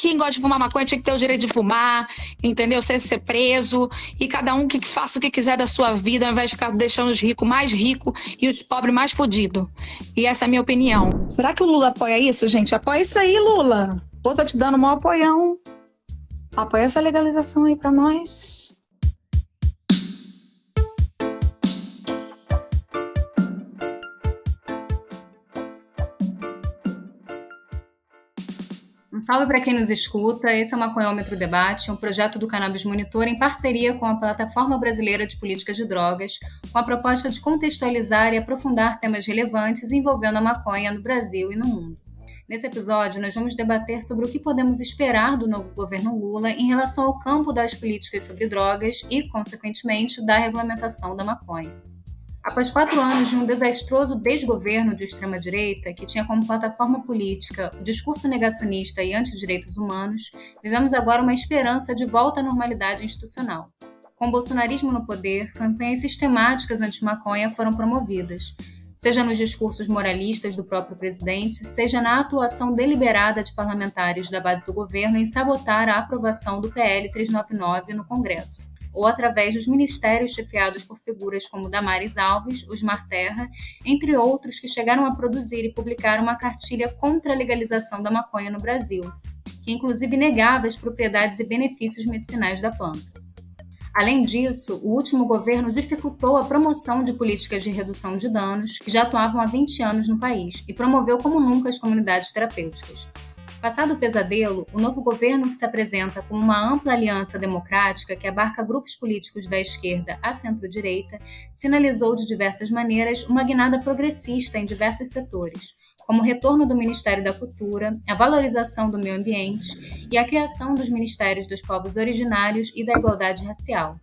quem gosta de fumar maconha tinha que ter o direito de fumar, entendeu? Sem ser preso. E cada um que faça o que quiser da sua vida, ao invés de ficar deixando os ricos mais ricos e os pobres mais fodidos. E essa é a minha opinião. Será que o Lula apoia isso, gente? Apoia isso aí, Lula. Pô, tá te dando um apoião. Apoia essa legalização aí pra nós. Um salve para quem nos escuta. Esse é o Maconhômetro Debate, um projeto do Cannabis Monitor em parceria com a Plataforma Brasileira de Políticas de Drogas, com a proposta de contextualizar e aprofundar temas relevantes envolvendo a maconha no Brasil e no mundo. Nesse episódio, nós vamos debater sobre o que podemos esperar do novo governo Lula em relação ao campo das políticas sobre drogas e, consequentemente, da regulamentação da maconha. Após quatro anos de um desastroso desgoverno de extrema-direita, que tinha como plataforma política o discurso negacionista e anti-direitos humanos, vivemos agora uma esperança de volta à normalidade institucional. Com o bolsonarismo no poder, campanhas sistemáticas anti-maconha foram promovidas, seja nos discursos moralistas do próprio presidente, seja na atuação deliberada de parlamentares da base do governo em sabotar a aprovação do PL 399 no Congresso ou através dos ministérios chefiados por figuras como Damares Alves, Osmar Terra, entre outros que chegaram a produzir e publicar uma cartilha contra a legalização da maconha no Brasil, que inclusive negava as propriedades e benefícios medicinais da planta. Além disso, o último governo dificultou a promoção de políticas de redução de danos que já atuavam há 20 anos no país e promoveu como nunca as comunidades terapêuticas, Passado o pesadelo, o novo governo, que se apresenta como uma ampla aliança democrática que abarca grupos políticos da esquerda à centro-direita, sinalizou de diversas maneiras uma guinada progressista em diversos setores, como o retorno do Ministério da Cultura, a valorização do meio ambiente e a criação dos Ministérios dos Povos Originários e da Igualdade Racial.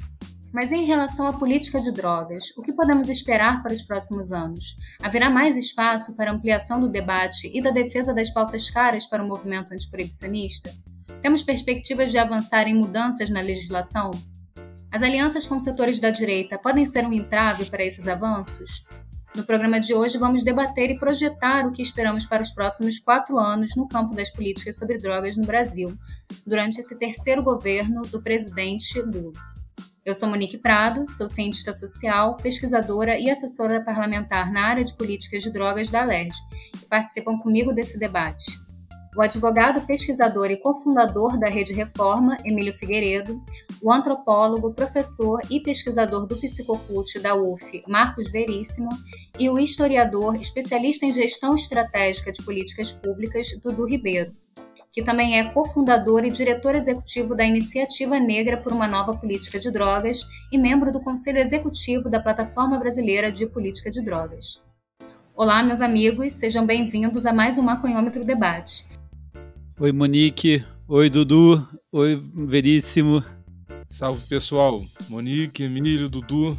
Mas em relação à política de drogas, o que podemos esperar para os próximos anos? Haverá mais espaço para ampliação do debate e da defesa das pautas caras para o movimento antiproibicionista? Temos perspectivas de avançar em mudanças na legislação? As alianças com setores da direita podem ser um entrave para esses avanços? No programa de hoje, vamos debater e projetar o que esperamos para os próximos quatro anos no campo das políticas sobre drogas no Brasil, durante esse terceiro governo do presidente Lula. Eu sou Monique Prado, sou cientista social, pesquisadora e assessora parlamentar na área de políticas de drogas da ALERJ, e participam comigo desse debate. O advogado, pesquisador e cofundador da Rede Reforma, Emílio Figueiredo, o antropólogo, professor e pesquisador do Psicocult da UF, Marcos Veríssimo, e o historiador, especialista em gestão estratégica de políticas públicas, Dudu Ribeiro que também é cofundador e diretor executivo da Iniciativa Negra por uma Nova Política de Drogas e membro do Conselho Executivo da Plataforma Brasileira de Política de Drogas. Olá, meus amigos, sejam bem-vindos a mais um Maconhômetro Debate. Oi, Monique. Oi, Dudu. Oi, Veríssimo. Salve, pessoal. Monique, Emílio, Dudu.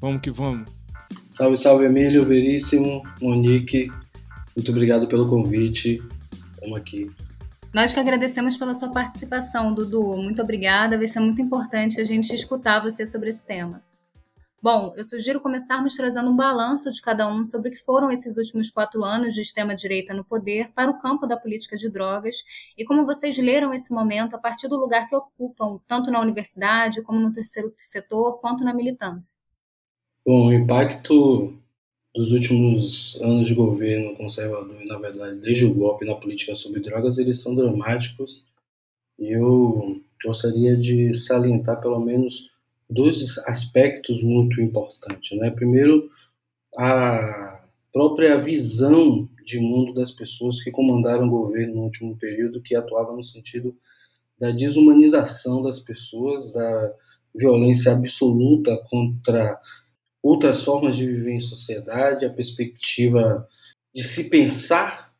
Vamos que vamos. Salve, salve, Emílio, Veríssimo, Monique. Muito obrigado pelo convite. Estamos aqui. Nós que agradecemos pela sua participação, Dudu. Muito obrigada. Vai ser muito importante a gente escutar você sobre esse tema. Bom, eu sugiro começarmos trazendo um balanço de cada um sobre o que foram esses últimos quatro anos de extrema-direita no poder para o campo da política de drogas e como vocês leram esse momento a partir do lugar que ocupam, tanto na universidade, como no terceiro setor, quanto na militância. Bom, o impacto dos últimos anos de governo conservador, e na verdade desde o golpe na política sobre drogas, eles são dramáticos. E eu gostaria de salientar pelo menos dois aspectos muito importantes. Né? Primeiro, a própria visão de mundo das pessoas que comandaram o governo no último período, que atuava no sentido da desumanização das pessoas, da violência absoluta contra outras formas de viver em sociedade, a perspectiva de se pensar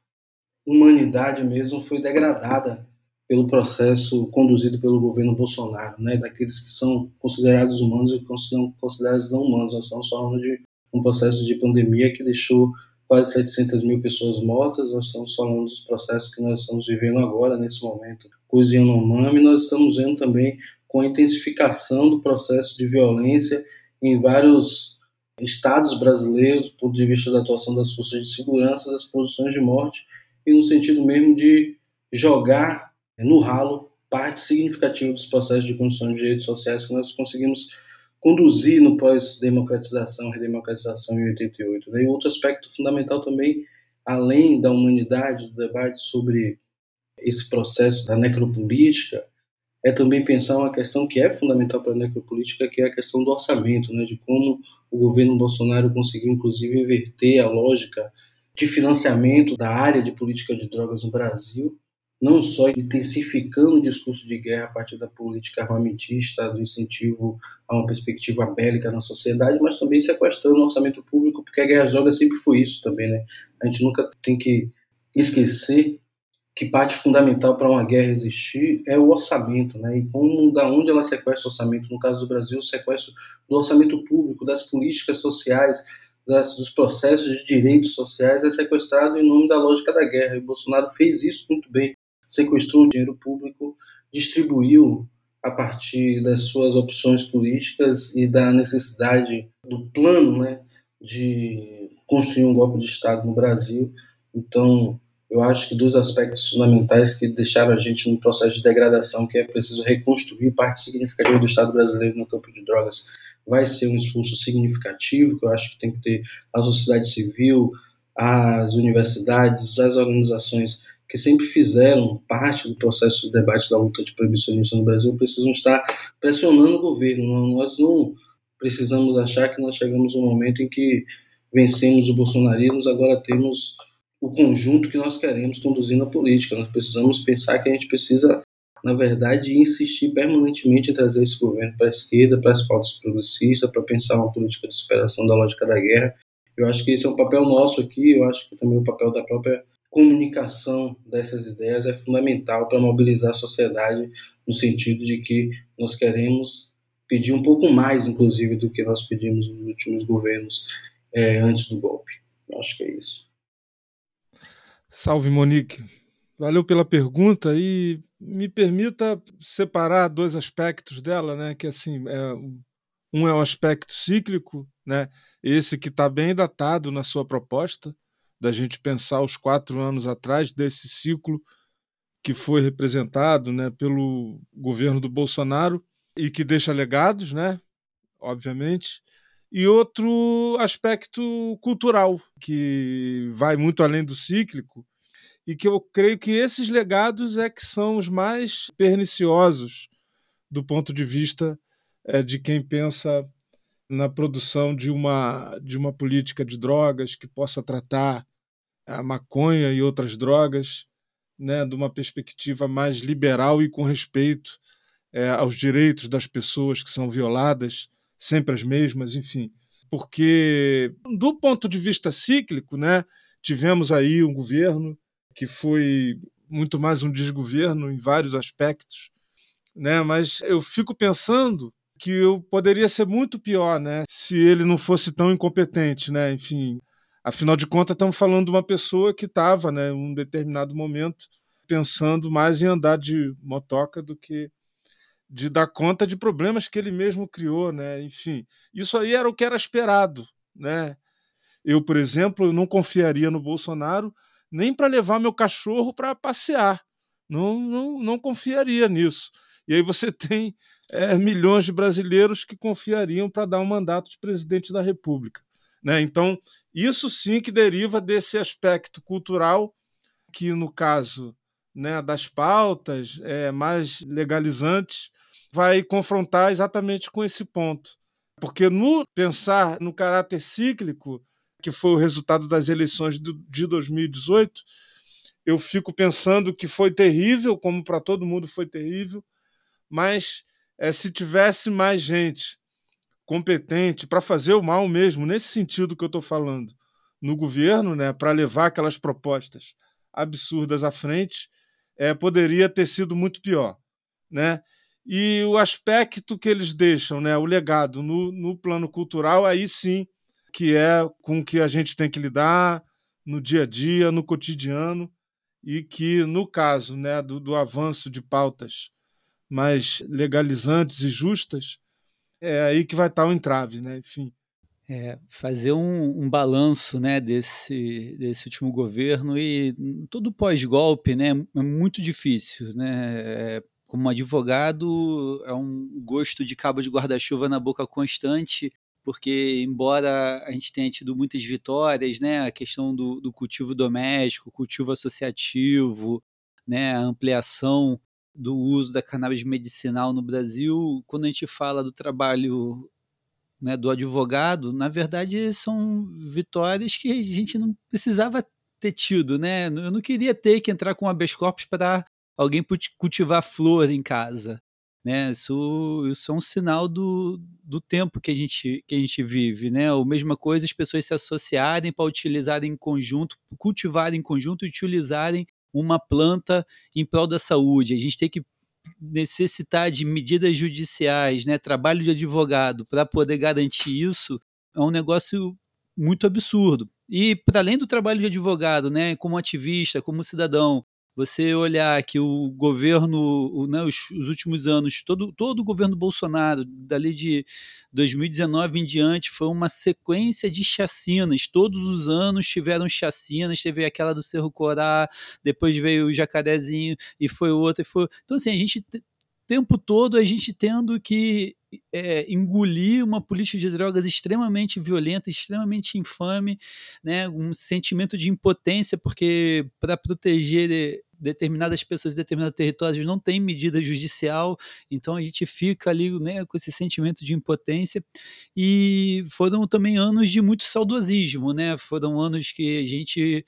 humanidade mesmo foi degradada pelo processo conduzido pelo governo Bolsonaro, né, daqueles que são considerados humanos e considerados não humanos. Nós estamos falando de um processo de pandemia que deixou quase 700 mil pessoas mortas, nós estamos falando dos processos que nós estamos vivendo agora, nesse momento, coisa Yanomami, nós estamos vendo também com a intensificação do processo de violência em vários estados brasileiros, do ponto de vista da atuação das forças de segurança, das produções de morte, e no sentido mesmo de jogar no ralo parte significativa dos processos de construção de direitos sociais que nós conseguimos conduzir no pós-democratização, redemocratização em 88. Né? E outro aspecto fundamental também, além da humanidade, do debate sobre esse processo da necropolítica, é também pensar uma questão que é fundamental para a necropolítica, que é a questão do orçamento, né? de como o governo Bolsonaro conseguiu, inclusive, inverter a lógica de financiamento da área de política de drogas no Brasil, não só intensificando o discurso de guerra a partir da política armamentista, do incentivo a uma perspectiva bélica na sociedade, mas também sequestrando o orçamento público, porque a guerra às drogas sempre foi isso também, né? A gente nunca tem que esquecer que parte fundamental para uma guerra existir é o orçamento, né? E como da onde ela sequestra o orçamento, no caso do Brasil, o sequestro do orçamento público, das políticas sociais, das, dos processos de direitos sociais é sequestrado em nome da lógica da guerra. E Bolsonaro fez isso muito bem sequestrou o dinheiro público, distribuiu a partir das suas opções políticas e da necessidade do plano né, de construir um golpe de Estado no Brasil. Então, eu acho que dois aspectos fundamentais que deixaram a gente no processo de degradação, que é preciso reconstruir parte significativa do Estado brasileiro no campo de drogas, vai ser um esforço significativo, que eu acho que tem que ter a sociedade civil, as universidades, as organizações que sempre fizeram parte do processo de debate da luta de proibicionismo no Brasil precisam estar pressionando o governo. Nós não precisamos achar que nós chegamos um momento em que vencemos o bolsonarismo, agora temos o conjunto que nós queremos conduzir na política. Nós precisamos pensar que a gente precisa, na verdade, insistir permanentemente em trazer esse governo para a esquerda, para as pautas progressistas, para pensar uma política de superação da lógica da guerra. Eu acho que esse é um papel nosso aqui, eu acho que também o papel da própria comunicação dessas ideias é fundamental para mobilizar a sociedade no sentido de que nós queremos pedir um pouco mais, inclusive, do que nós pedimos nos últimos governos é, antes do golpe. Acho que é isso. Salve, Monique. Valeu pela pergunta e me permita separar dois aspectos dela, né? Que assim, é, um é o aspecto cíclico, né? Esse que está bem datado na sua proposta, da gente pensar os quatro anos atrás desse ciclo que foi representado né, pelo governo do Bolsonaro e que deixa legados, né, obviamente, e outro aspecto cultural que vai muito além do cíclico e que eu creio que esses legados é que são os mais perniciosos do ponto de vista é, de quem pensa na produção de uma, de uma política de drogas que possa tratar a maconha e outras drogas, né, de uma perspectiva mais liberal e com respeito é, aos direitos das pessoas que são violadas, sempre as mesmas, enfim. Porque, do ponto de vista cíclico, né, tivemos aí um governo que foi muito mais um desgoverno em vários aspectos, né, mas eu fico pensando que eu poderia ser muito pior, né, se ele não fosse tão incompetente, né, enfim, Afinal de contas, estamos falando de uma pessoa que estava, né, um determinado momento, pensando mais em andar de motoca do que de dar conta de problemas que ele mesmo criou, né? Enfim, isso aí era o que era esperado, né? Eu, por exemplo, não confiaria no Bolsonaro nem para levar meu cachorro para passear. Não, não, não confiaria nisso. E aí você tem é, milhões de brasileiros que confiariam para dar um mandato de presidente da República. Né? Então, isso sim que deriva desse aspecto cultural, que no caso né, das pautas é, mais legalizantes, vai confrontar exatamente com esse ponto. Porque no pensar no caráter cíclico, que foi o resultado das eleições de 2018, eu fico pensando que foi terrível, como para todo mundo foi terrível, mas é, se tivesse mais gente competente para fazer o mal mesmo, nesse sentido que eu estou falando, no governo, né, para levar aquelas propostas absurdas à frente, é, poderia ter sido muito pior. Né? E o aspecto que eles deixam, né, o legado no, no plano cultural, aí sim que é com que a gente tem que lidar no dia a dia, no cotidiano, e que, no caso né, do, do avanço de pautas mais legalizantes e justas, é aí que vai estar o entrave, né? Enfim. é, fazer um, um, balanço né, desse, desse último governo e todo pós-golpe né, é muito difícil. Né? É, como advogado, é um gosto de cabo de guarda-chuva na boca constante, porque, embora a gente tenha tido muitas vitórias, né, a questão do, do cultivo doméstico, cultivo associativo, né, a ampliação do uso da cannabis medicinal no Brasil, quando a gente fala do trabalho né, do advogado, na verdade são vitórias que a gente não precisava ter tido, né? Eu não queria ter que entrar com habeas corpus para alguém cultivar flor em casa, né? Isso, isso é um sinal do, do tempo que a gente que a gente vive, né? A mesma coisa as pessoas se associarem para utilizarem em conjunto, cultivarem em conjunto e utilizarem uma planta em prol da saúde. A gente tem que necessitar de medidas judiciais, né, trabalho de advogado para poder garantir isso, é um negócio muito absurdo. E para além do trabalho de advogado, né, como ativista, como cidadão, você olhar que o governo, né, os, os, últimos anos, todo, todo o governo Bolsonaro, dali de 2019 em diante, foi uma sequência de chacinas. Todos os anos tiveram chacinas, teve aquela do Cerro Corá, depois veio o Jacarezinho e foi outra. E foi... Então, assim, a gente tempo todo a gente tendo que é, engolir uma política de drogas extremamente violenta, extremamente infame, né, um sentimento de impotência, porque para proteger determinadas pessoas, determinados territórios não tem medida judicial, então a gente fica ali né, com esse sentimento de impotência. E foram também anos de muito saudosismo, né? Foram anos que a gente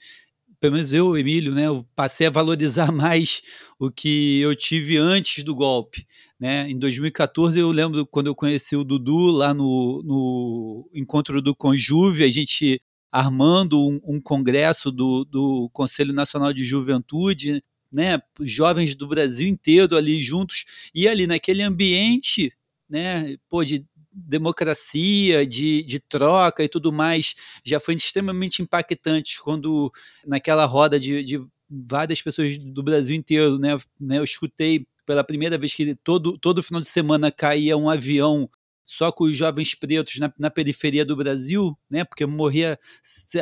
pelo menos eu, Emílio, né, eu passei a valorizar mais o que eu tive antes do golpe. Né? Em 2014, eu lembro quando eu conheci o Dudu lá no, no encontro do Conjuve, a gente armando um, um congresso do, do Conselho Nacional de Juventude, né, jovens do Brasil inteiro ali juntos, e ali naquele ambiente né, pô, de democracia, de, de troca e tudo mais, já foi extremamente impactante quando naquela roda de, de várias pessoas do Brasil inteiro, né, né, eu escutei pela primeira vez que todo, todo final de semana caía um avião só com os jovens pretos na, na, periferia do Brasil, né? Porque morria,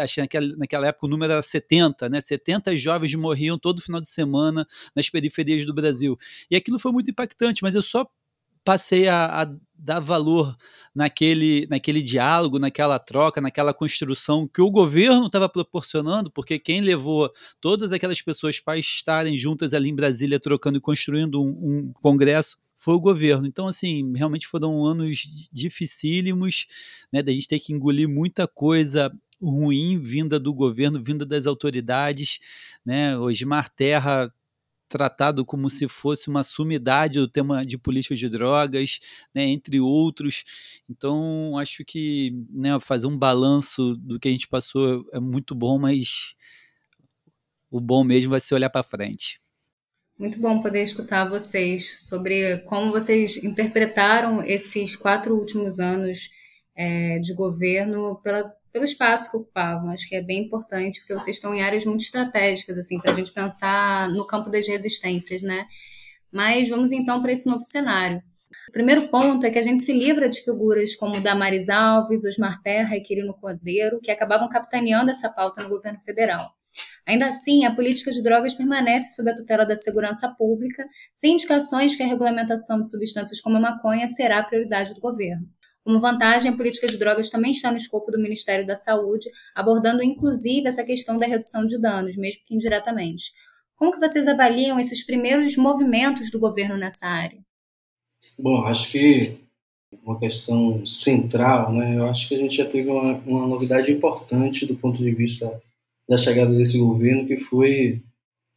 acho que naquela, naquela época o número era 70, né? 70 jovens morriam todo final de semana nas periferias do Brasil. E aquilo foi muito impactante, mas eu só passei a, a, dar valor naquele, naquele diálogo, naquela troca, naquela construção que o governo estava proporcionando, porque quem levou todas aquelas pessoas para estarem juntas ali em Brasília, trocando e construindo um, um congresso, foi o governo. Então, assim, realmente foram anos dificílimos, né, da gente ter que engolir muita coisa ruim vinda do governo, vinda das autoridades, né, Osmar Terra tratado como se fosse uma sumidade do tema de política de drogas, né, entre outros. Então, acho que né, fazer um balanço do que a gente passou é muito bom, mas o bom mesmo vai ser olhar para frente. Muito bom poder escutar vocês sobre como vocês interpretaram esses quatro últimos anos é, de governo pela pelo espaço que ocupavam. Acho que é bem importante, porque vocês estão em áreas muito estratégicas, assim, para a gente pensar no campo das resistências, né? Mas vamos então para esse novo cenário. O primeiro ponto é que a gente se livra de figuras como Damaris Alves, Osmar Terra e Quirino Cordeiro, que acabavam capitaneando essa pauta no governo federal. Ainda assim, a política de drogas permanece sob a tutela da segurança pública, sem indicações que a regulamentação de substâncias como a maconha será a prioridade do governo. Como vantagem, a política de drogas também está no escopo do Ministério da Saúde, abordando inclusive essa questão da redução de danos, mesmo que indiretamente. Como que vocês avaliam esses primeiros movimentos do governo nessa área? Bom, acho que uma questão central, né? Eu acho que a gente já teve uma, uma novidade importante do ponto de vista da chegada desse governo, que foi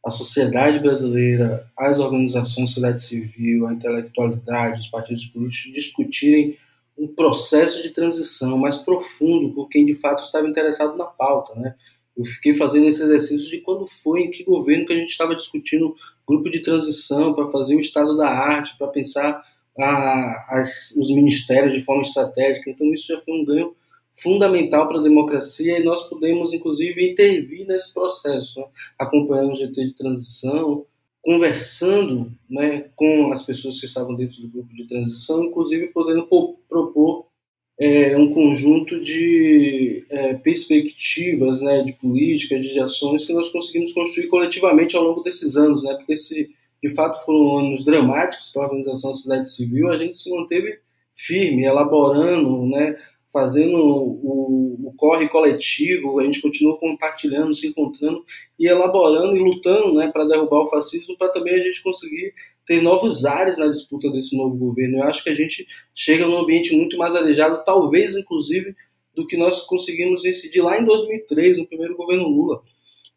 a sociedade brasileira, as organizações da sociedade civil, a intelectualidade, os partidos políticos discutirem um processo de transição mais profundo por quem de fato estava interessado na pauta, né? Eu fiquei fazendo esse exercício de quando foi, em que governo que a gente estava discutindo grupo de transição para fazer o estado da arte, para pensar a, as, os ministérios de forma estratégica. Então isso já foi um ganho fundamental para a democracia e nós pudemos inclusive intervir nesse processo, né? acompanhando o GT de transição, conversando né, com as pessoas que estavam dentro do grupo de transição, inclusive podendo propor é, um conjunto de é, perspectivas, né, de políticas, de ações que nós conseguimos construir coletivamente ao longo desses anos, né, porque se de fato foram anos dramáticos para a organização da sociedade civil, a gente se manteve firme, elaborando, né, fazendo o, o, corre coletivo, a gente continua compartilhando, se encontrando e elaborando e lutando né, para derrubar o fascismo, para também a gente conseguir ter novos ares na disputa desse novo governo. Eu acho que a gente chega num ambiente muito mais arejado, talvez inclusive do que nós conseguimos incidir lá em 2003, no primeiro governo Lula.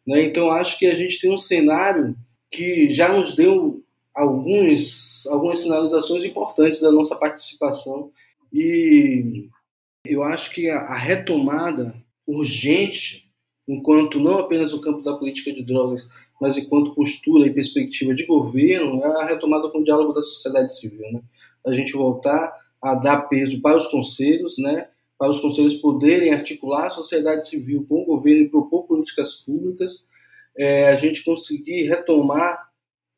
Né? Então acho que a gente tem um cenário que já nos deu alguns, algumas sinalizações importantes da nossa participação e eu acho que a, retomada urgente, enquanto não apenas o campo da política de drogas, mas enquanto postura e perspectiva de governo, é a retomada com o diálogo da sociedade civil. Né? A gente voltar a dar peso para os conselhos, né? para os conselhos poderem articular a sociedade civil com o governo e propor políticas públicas, é, a gente conseguir retomar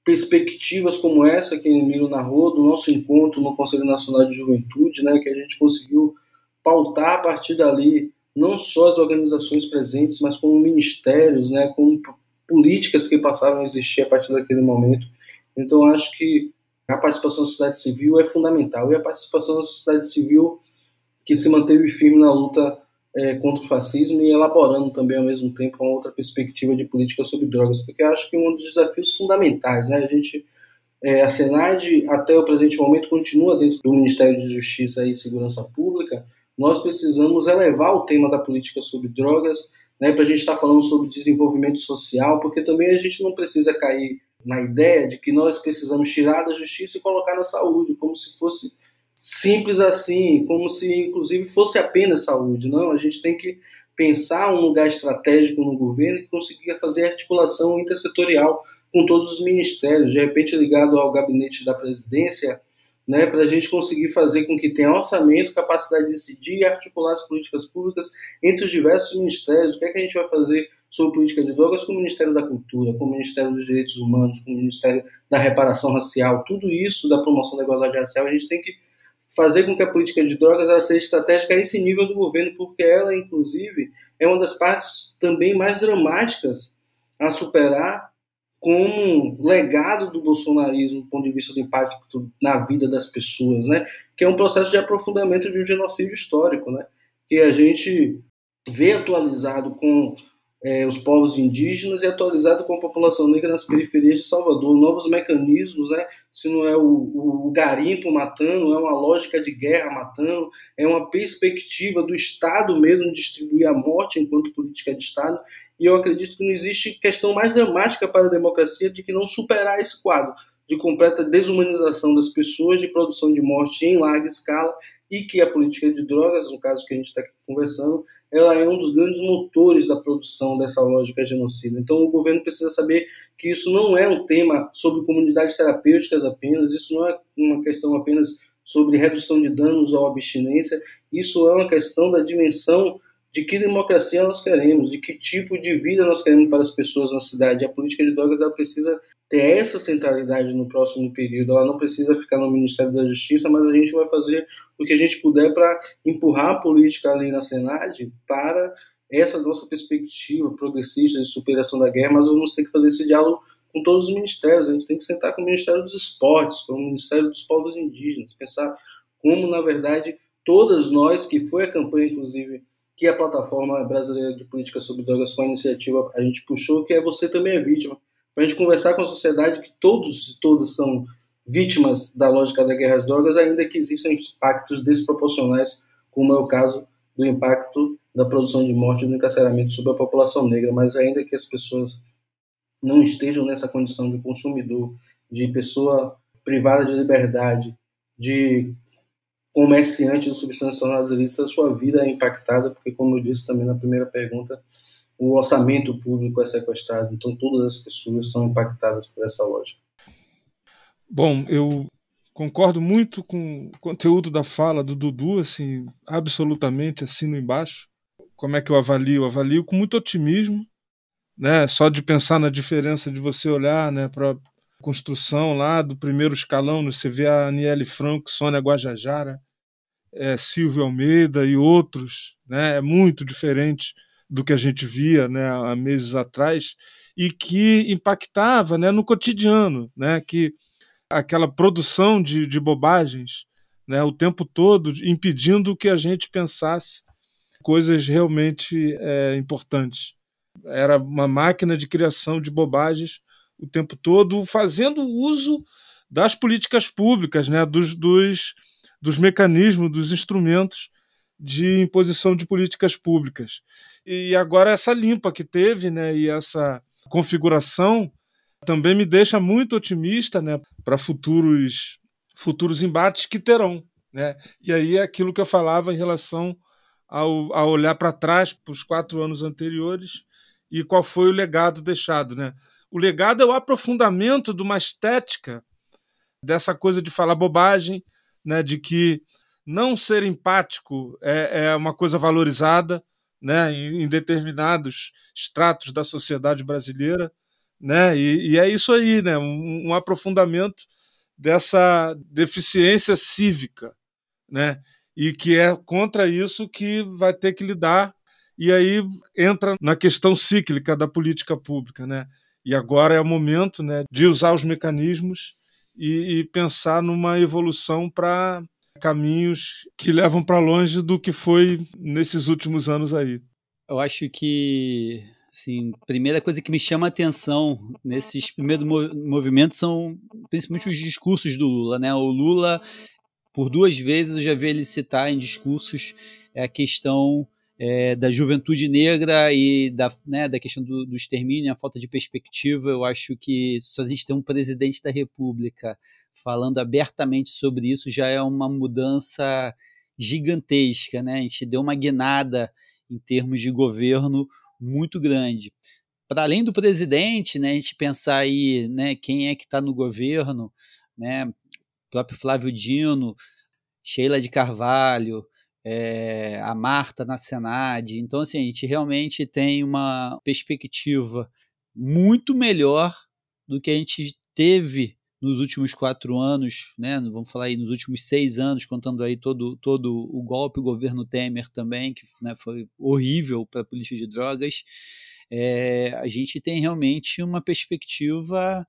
perspectivas como essa que Emílio narrou, do nosso encontro no Conselho Nacional de Juventude, né, que a gente conseguiu pautar a partir dali não só as organizações presentes, mas como ministérios, né, como políticas que passaram a existir a partir daquele momento. Então, acho que a participação da sociedade civil é fundamental e a participação da sociedade civil que se manteve firme na luta é, contra o fascismo e elaborando também ao mesmo tempo uma outra perspectiva de política sobre drogas, porque acho que um dos desafios fundamentais, né, a gente é, a Senad até o presente momento continua dentro do Ministério de Justiça e Segurança Pública, nós precisamos elevar o tema da política sobre drogas, né, para a gente estar tá falando sobre desenvolvimento social, porque também a gente não precisa cair na ideia de que nós precisamos tirar da justiça e colocar na saúde, como se fosse simples assim, como se inclusive fosse apenas saúde. Não, a gente tem que pensar um lugar estratégico no governo que consiga fazer articulação intersetorial com todos os ministérios, de repente ligado ao gabinete da presidência, né, para a gente conseguir fazer com que tenha orçamento, capacidade de decidir e articular as políticas públicas entre os diversos ministérios. O que é que a gente vai fazer sobre política de drogas com o Ministério da Cultura, com o Ministério dos Direitos Humanos, com o Ministério da Reparação Racial, tudo isso da promoção da igualdade racial, a gente tem que fazer com que a política de drogas ela seja estratégica a esse nível do governo, porque ela, inclusive, é uma das partes também mais dramáticas a superar como legado do bolsonarismo do ponto de vista do impacto na vida das pessoas, né? Que é um processo de aprofundamento de um genocídio histórico, né? Que a gente vê atualizado com é, os povos indígenas e atualizado com a população negra nas periferias de Salvador. Novos mecanismos, né? se não é o, o, o, garimpo matando, é uma lógica de guerra matando, é uma perspectiva do Estado mesmo distribuir a morte enquanto política de Estado. E eu acredito que não existe questão mais dramática para a democracia de que não superar esse quadro de completa desumanização das pessoas, de produção de morte em larga escala e que a política de drogas, no caso que a gente está conversando, ela é um dos grandes motores da produção dessa lógica genocida. Então, o governo precisa saber que isso não é um tema sobre comunidades terapêuticas apenas, isso não é uma questão apenas sobre redução de danos ou abstinência, isso é uma questão da dimensão de que democracia nós queremos, de que tipo de vida nós queremos para as pessoas na cidade. A política de drogas ela precisa ter essa centralidade no próximo período. Ela não precisa ficar no Ministério da Justiça, mas a gente vai fazer o que a gente puder para empurrar a política ali na Senad para essa nossa perspectiva progressista de superação da guerra, mas vamos ter que fazer esse diálogo com todos os ministérios. A gente tem que sentar com o Ministério dos Esportes, com o Ministério dos Povos Indígenas, pensar como, na verdade, todas nós, que foi a campanha, inclusive, que a plataforma brasileira de política sobre drogas com a iniciativa a gente puxou, que é você também é vítima. Para a gente conversar com a sociedade que todos e todas são vítimas da lógica da guerra às drogas, ainda que existam impactos desproporcionais, como é o caso do impacto da produção de morte e do encarceramento sobre a população negra, mas ainda que as pessoas não estejam nessa condição de consumidor, de pessoa privada de liberdade, de comerciante de substâncias tornadas a sua vida é impactada, porque, como eu disse também na primeira pergunta, o orçamento público é sequestrado. Então, todas as pessoas são impactadas por essa lógica. Bom, eu concordo muito com o conteúdo da fala do Dudu, assim, absolutamente assino embaixo. Como é que eu avalio? Avalio com muito otimismo, né? Só de pensar na diferença de você olhar, né, para construção lá do primeiro escalão, você vê a Aniele Franco, Sônia Guajajara, é, Silvio Almeida e outros, né, é muito diferente do que a gente via né, há meses atrás e que impactava né, no cotidiano, né, que aquela produção de, de bobagens né, o tempo todo, impedindo que a gente pensasse coisas realmente é, importantes. Era uma máquina de criação de bobagens o tempo todo, fazendo uso das políticas públicas, né, dos, dos, dos mecanismos, dos instrumentos de imposição de políticas públicas. E agora essa limpa que teve, né, e essa configuração também me deixa muito otimista, né, para futuros futuros embates que terão, né? E aí é aquilo que eu falava em relação ao, a olhar para trás para os quatro anos anteriores e qual foi o legado deixado, né? O legado é o aprofundamento de uma estética dessa coisa de falar bobagem, né? De que não ser empático é, é uma coisa valorizada, né? Em, em determinados estratos da sociedade brasileira, né? E, e é isso aí, né? Um, um aprofundamento dessa deficiência cívica, né? E que é contra isso que vai ter que lidar e aí entra na questão cíclica da política pública, né? E agora é o momento, né, de usar os mecanismos e, e pensar numa evolução para caminhos que levam para longe do que foi nesses últimos anos aí. Eu acho que Sim, primeira coisa que me chama a atenção nesses primeiros movimentos são principalmente os discursos do Lula, né? O Lula, por duas vezes eu já vi ele citar em discursos a questão é, da juventude negra e da, né, da questão do, do extermínio, a falta de perspectiva. Eu acho que só a gente tem um presidente da República falando abertamente sobre isso já é uma mudança gigantesca, né? A gente deu uma guinada em termos de governo muito grande. Para além do presidente, né, a gente pensar aí né, quem é que está no governo, né, o próprio Flávio Dino, Sheila de Carvalho, é, a Marta na Senad. Então, assim, a gente realmente tem uma perspectiva muito melhor do que a gente teve nos últimos quatro anos, né, vamos falar aí nos últimos seis anos, contando aí todo, todo o golpe, o governo Temer também, que né, foi horrível para a política de drogas, é, a gente tem realmente uma perspectiva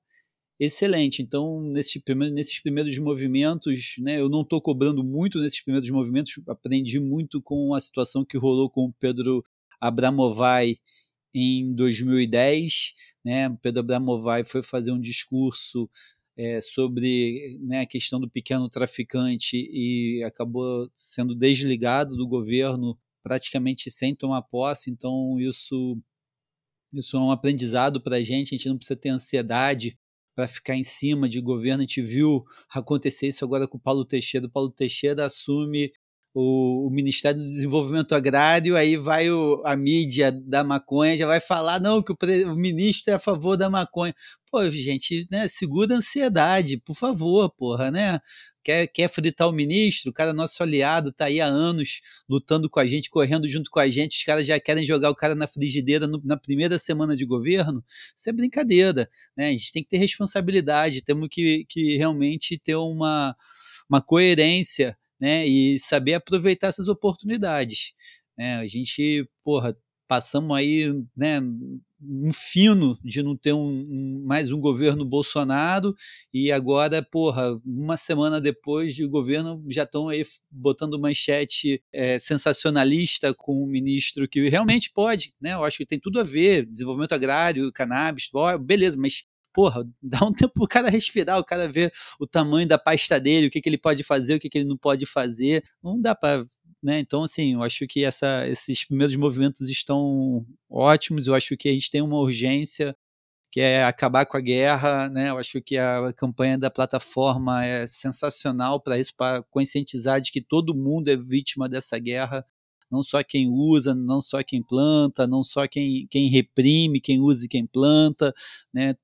excelente. Então, nesse, nesses primeiros movimentos, né, eu não estou cobrando muito nesses primeiros movimentos, aprendi muito com a situação que rolou com o Pedro Abramovay em 2010, né, o Pedro Abramovay foi fazer um discurso é, sobre né, a questão do pequeno traficante e acabou sendo desligado do governo praticamente sem tomar posse. Então, isso, isso é um aprendizado para a gente. A gente não precisa ter ansiedade para ficar em cima de governo. A gente viu acontecer isso agora com o Paulo Teixeira. O Paulo Teixeira assume o, o, Ministério do Desenvolvimento Agrário, aí vai o, a mídia da maconha, já vai falar, não, que o, o, ministro é a favor da maconha. Pô, gente, né, segura a ansiedade, por favor, porra, né? Quer, quer fritar o ministro, o cara nosso aliado, tá aí há anos lutando com a gente, correndo junto com a gente, os caras já querem jogar o cara na frigideira no, na primeira semana de governo. Isso é brincadeira, né? A gente tem que ter responsabilidade, temos que, que realmente ter uma, uma coerência né, e saber aproveitar essas oportunidades. Né? A gente, porra, passamos aí, né, um fino de não ter um, um, mais um governo Bolsonaro e agora, porra, uma semana depois de governo já estão aí botando manchete é, sensacionalista com o ministro que realmente pode, né? Eu acho que tem tudo a ver, desenvolvimento agrário, cannabis, beleza, mas porra, dá um tempo pro cara respirar, o cara ver o tamanho da pasta dele, o que, que ele pode fazer, o que, que ele não pode fazer. Não dá para né? Então, assim, eu acho que essa, esses primeiros movimentos estão ótimos. Eu acho que a gente tem uma urgência que é acabar com a guerra, né? Eu acho que a campanha da plataforma é sensacional para isso, para conscientizar de que todo mundo é vítima dessa guerra, não só quem usa, não só quem planta, não só quem, quem reprime, quem usa e quem planta, né?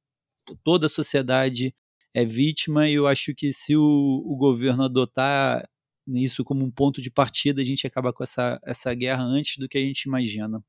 toda a sociedade é vítima e eu acho que se o, o governo adotar isso como um ponto de partida, a gente acaba com essa, essa guerra antes do que a gente imagina.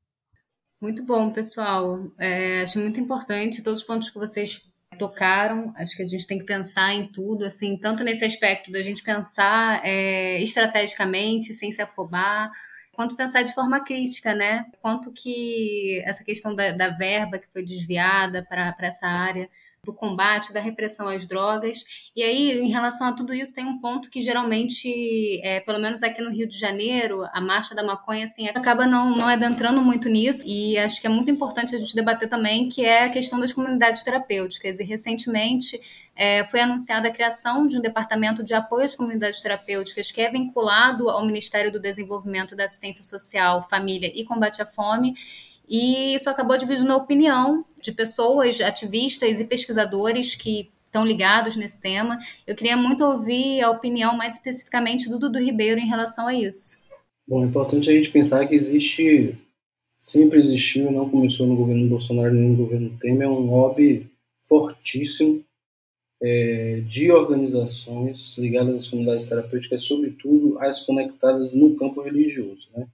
Muito bom, pessoal. É, acho muito importante todos os pontos que vocês tocaram. Acho que a gente tem que pensar em tudo, assim, tanto nesse aspecto da gente pensar é, estrategicamente, sem se afobar, quanto pensar de forma crítica, né? Quanto que essa questão da, da verba que foi desviada para essa área do combate, da repressão às drogas. E aí, em relação a tudo isso, tem um ponto que geralmente, é, pelo menos aqui no Rio de Janeiro, a marcha da maconha assim, acaba não, não adentrando muito nisso. E acho que é muito importante a gente debater também, que é a questão das comunidades terapêuticas. E recentemente é, foi anunciada a criação de um departamento de apoio às comunidades terapêuticas que é vinculado ao Ministério do Desenvolvimento da Assistência Social, Família e Combate à Fome e isso acabou dividindo a opinião de pessoas, ativistas e pesquisadores que estão ligados nesse tema. Eu queria muito ouvir a opinião mais especificamente do Dudu Ribeiro em relação a isso. Bom, é importante a gente pensar que existe, sempre existiu, não começou no governo Bolsonaro nem no governo Temer, é um lobby fortíssimo é, de organizações ligadas às comunidades terapêuticas, sobretudo as conectadas no campo religioso. Né?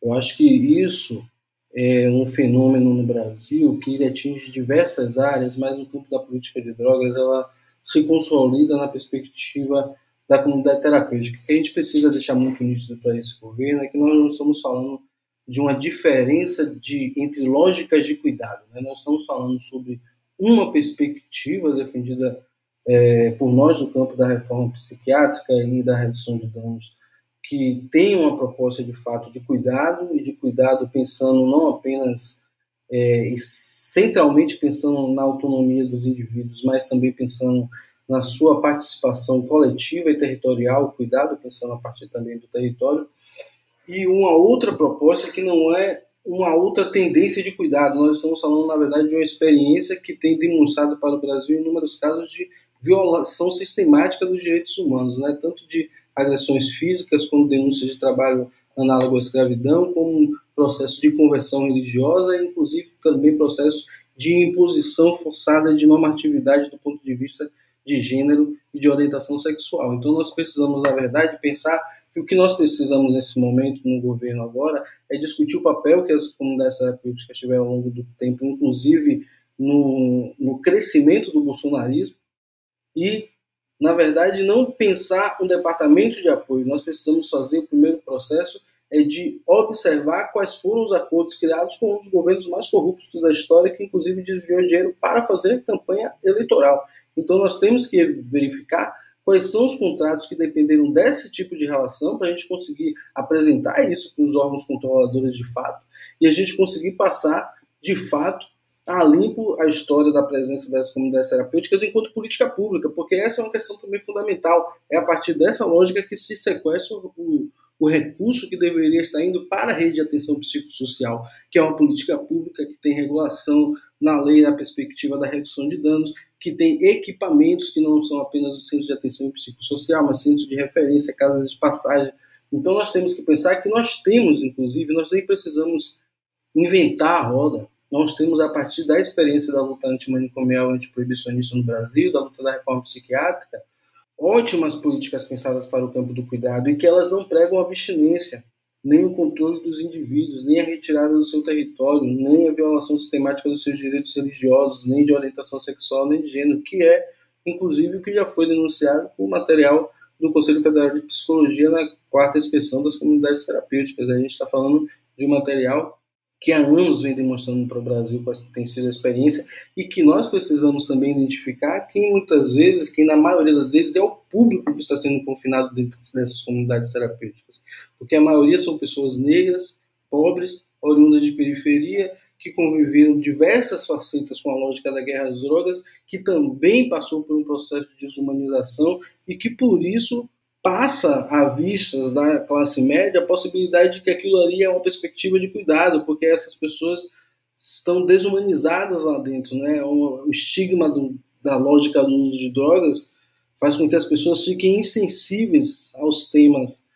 Eu acho que isso é um fenômeno no Brasil que ele atinge diversas áreas, mas no campo da política de drogas ela se consolida na perspectiva da comunidade terapêutica. O que a gente precisa deixar muito nítido para esse governo é que nós não estamos falando de uma diferença de, entre lógicas de cuidado. Né? Nós estamos falando sobre uma perspectiva defendida é, por nós no campo da reforma psiquiátrica e da redução de danos que tem uma proposta de fato de cuidado e de cuidado pensando não apenas é, e centralmente pensando na autonomia dos indivíduos, mas também pensando na sua participação coletiva e territorial, cuidado pensando a partir também do território, e uma outra proposta que não é uma outra tendência de cuidado. Nós estamos falando, na verdade, de uma experiência que tem demonstrado para o Brasil inúmeros casos de violação sistemática dos direitos humanos, né? tanto de agressões físicas, como denúncias de trabalho análogo à escravidão, como processo de conversão religiosa e, inclusive, também processo de imposição forçada de normatividade do ponto de vista de gênero e de orientação sexual. Então, nós precisamos, na verdade, pensar que o que nós precisamos nesse momento no governo agora é discutir o papel que as comunidades terapêuticas tiveram ao longo do tempo, inclusive no, no crescimento do bolsonarismo, e na verdade, não pensar um departamento de apoio. Nós precisamos fazer o primeiro processo é de observar quais foram os acordos criados com um dos governos mais corruptos da história, que inclusive desviou dinheiro para fazer campanha eleitoral. Então nós temos que verificar quais são os contratos que dependeram desse tipo de relação para a gente conseguir apresentar isso para os órgãos controladores de fato e a gente conseguir passar de fato a limpo a história da presença das comunidades terapêuticas enquanto política pública, porque essa é uma questão também fundamental. É a partir dessa lógica que se sequestra o, o recurso que deveria estar indo para a rede de atenção psicossocial, que é uma política pública que tem regulação na lei na perspectiva da redução de danos, que tem equipamentos que não são apenas os centros de atenção psicossocial, mas centros de referência, casas de passagem. Então nós temos que pensar que nós temos, inclusive, nós nem precisamos inventar a roda nós temos, a partir da experiência da luta antimanicomial antiproibicionista no Brasil, da luta da reforma psiquiátrica, ótimas políticas pensadas para o campo do cuidado e que elas não pregam abstinência, nem o controle dos indivíduos, nem a retirada do seu território, nem a violação sistemática dos seus direitos religiosos, nem de orientação sexual, nem de gênero, que é, inclusive, o que já foi denunciado por material do Conselho Federal de Psicologia na quarta inspeção das comunidades terapêuticas. A gente está falando de um material que há anos vem demonstrando para o Brasil qual tem sido a experiência e que nós precisamos também identificar quem muitas vezes, quem na maioria das vezes é o público que está sendo confinado dentro dessas comunidades terapêuticas, porque a maioria são pessoas negras, pobres, oriundas de periferia, que conviveram diversas facetas com a lógica da guerra às drogas, que também passou por um processo de desumanização e que por isso passa à vistas da classe média a possibilidade de que aquilo ali é uma perspectiva de cuidado, porque essas pessoas estão desumanizadas lá dentro, né? O, estigma do, da lógica do uso de drogas faz com que as pessoas fiquem insensíveis aos temas,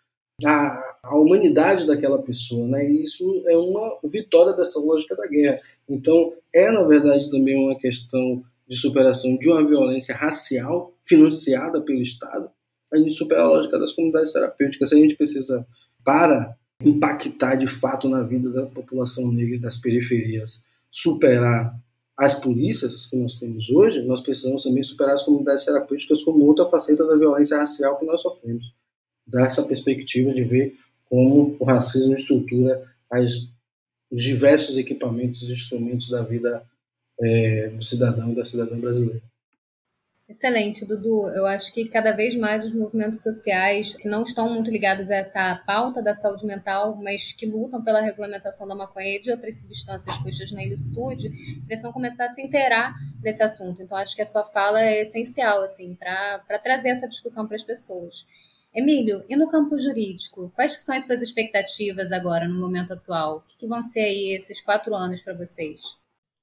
à humanidade daquela pessoa, né? E isso é uma vitória dessa lógica da guerra. Então, é na verdade também uma questão de superação de uma violência racial financiada pelo Estado a gente supera a lógica das comunidades terapêuticas. Se a gente precisa, para impactar de fato na vida da população negra das periferias, superar as polícias que nós temos hoje, nós precisamos também superar as comunidades terapêuticas como outra faceta da violência racial que nós sofremos. Dar essa perspectiva de ver como o racismo estrutura as, os diversos equipamentos e instrumentos da vida é, do cidadão e da cidadã brasileira. Excelente, Dudu. Eu acho que cada vez mais os movimentos sociais que não estão muito ligados a essa pauta da saúde mental, mas que lutam pela regulamentação da maconha e de outras substâncias postas na ilicitude, precisam começar a se inteirar desse assunto. Então, acho que a sua fala é essencial assim para trazer essa discussão para as pessoas. Emílio, e no campo jurídico, quais são as suas expectativas agora, no momento atual? O que vão ser aí esses quatro anos para vocês?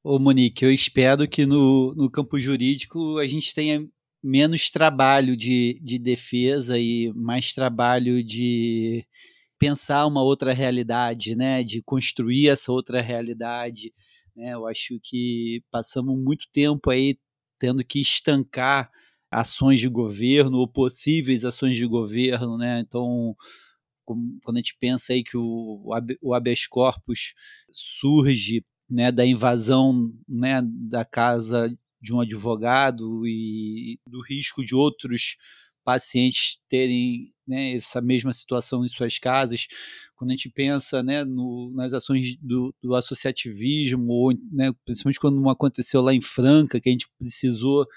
Ô, Monique, eu espero que no, no campo jurídico a gente tenha menos trabalho de, de defesa e mais trabalho de pensar uma outra realidade, né? De construir essa outra realidade. Né? Eu acho que passamos muito tempo aí tendo que estancar ações de governo ou possíveis ações de governo, né? Então, quando a gente pensa aí que o, o habeas corpus surge né, da invasão né, da casa de um advogado e do risco de outros pacientes terem né, essa mesma situação em suas casas, quando a gente pensa né, no, nas ações do, do associativismo, ou, né, principalmente quando aconteceu lá em Franca, que a gente precisou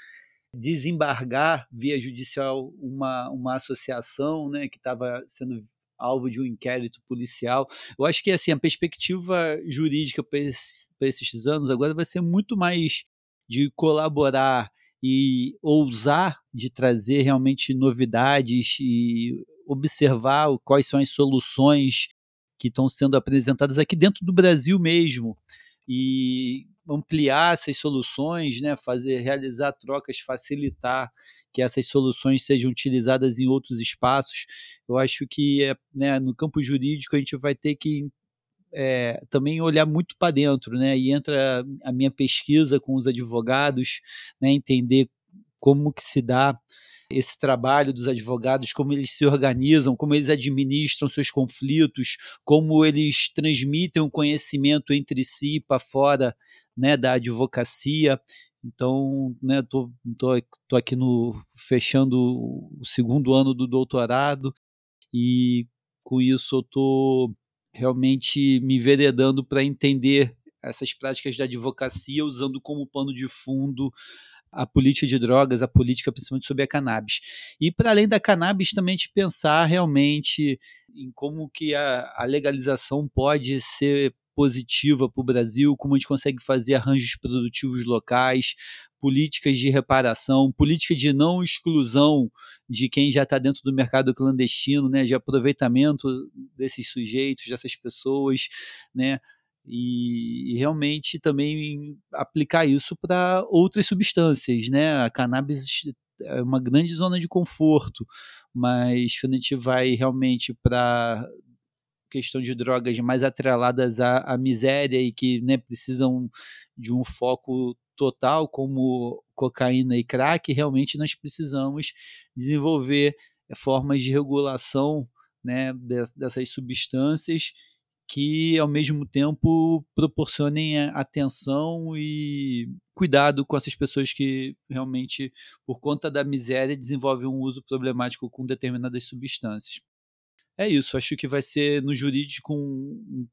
desembargar via judicial uma, uma associação né, que estava sendo alvo de um inquérito policial. Eu acho que assim a perspectiva jurídica para esses, esses anos agora vai ser muito mais de colaborar e ousar de trazer realmente novidades e observar quais são as soluções que estão sendo apresentadas aqui dentro do Brasil mesmo e ampliar essas soluções, né, fazer realizar trocas, facilitar que essas soluções sejam utilizadas em outros espaços. Eu acho que é, né, no campo jurídico a gente vai ter que é, também olhar muito para dentro, né? E entra a minha pesquisa com os advogados, né? Entender como que se dá esse trabalho dos advogados, como eles se organizam, como eles administram seus conflitos, como eles transmitem o conhecimento entre si para fora né, da advocacia. Então, né, tô, tô, tô aqui no fechando o segundo ano do doutorado e com isso eu tô realmente me enveredando para entender essas práticas de advocacia usando como pano de fundo a política de drogas, a política principalmente sobre a cannabis. E para além da cannabis, também de pensar realmente em como que a, a legalização pode ser positiva para o Brasil, como a gente consegue fazer arranjos produtivos locais, políticas de reparação, política de não exclusão de quem já está dentro do mercado clandestino, né, de aproveitamento desses sujeitos, dessas pessoas, né, e, e realmente também aplicar isso para outras substâncias, né, a cannabis é uma grande zona de conforto, mas quando a gente vai realmente para questão de drogas mais atreladas à, à miséria e que né, precisam de um foco total, como cocaína e crack, realmente nós precisamos desenvolver formas de regulação né, dessas substâncias que, ao mesmo tempo, proporcionem atenção e cuidado com essas pessoas que realmente, por conta da miséria, desenvolvem um uso problemático com determinadas substâncias é isso. Acho que vai ser no jurídico um,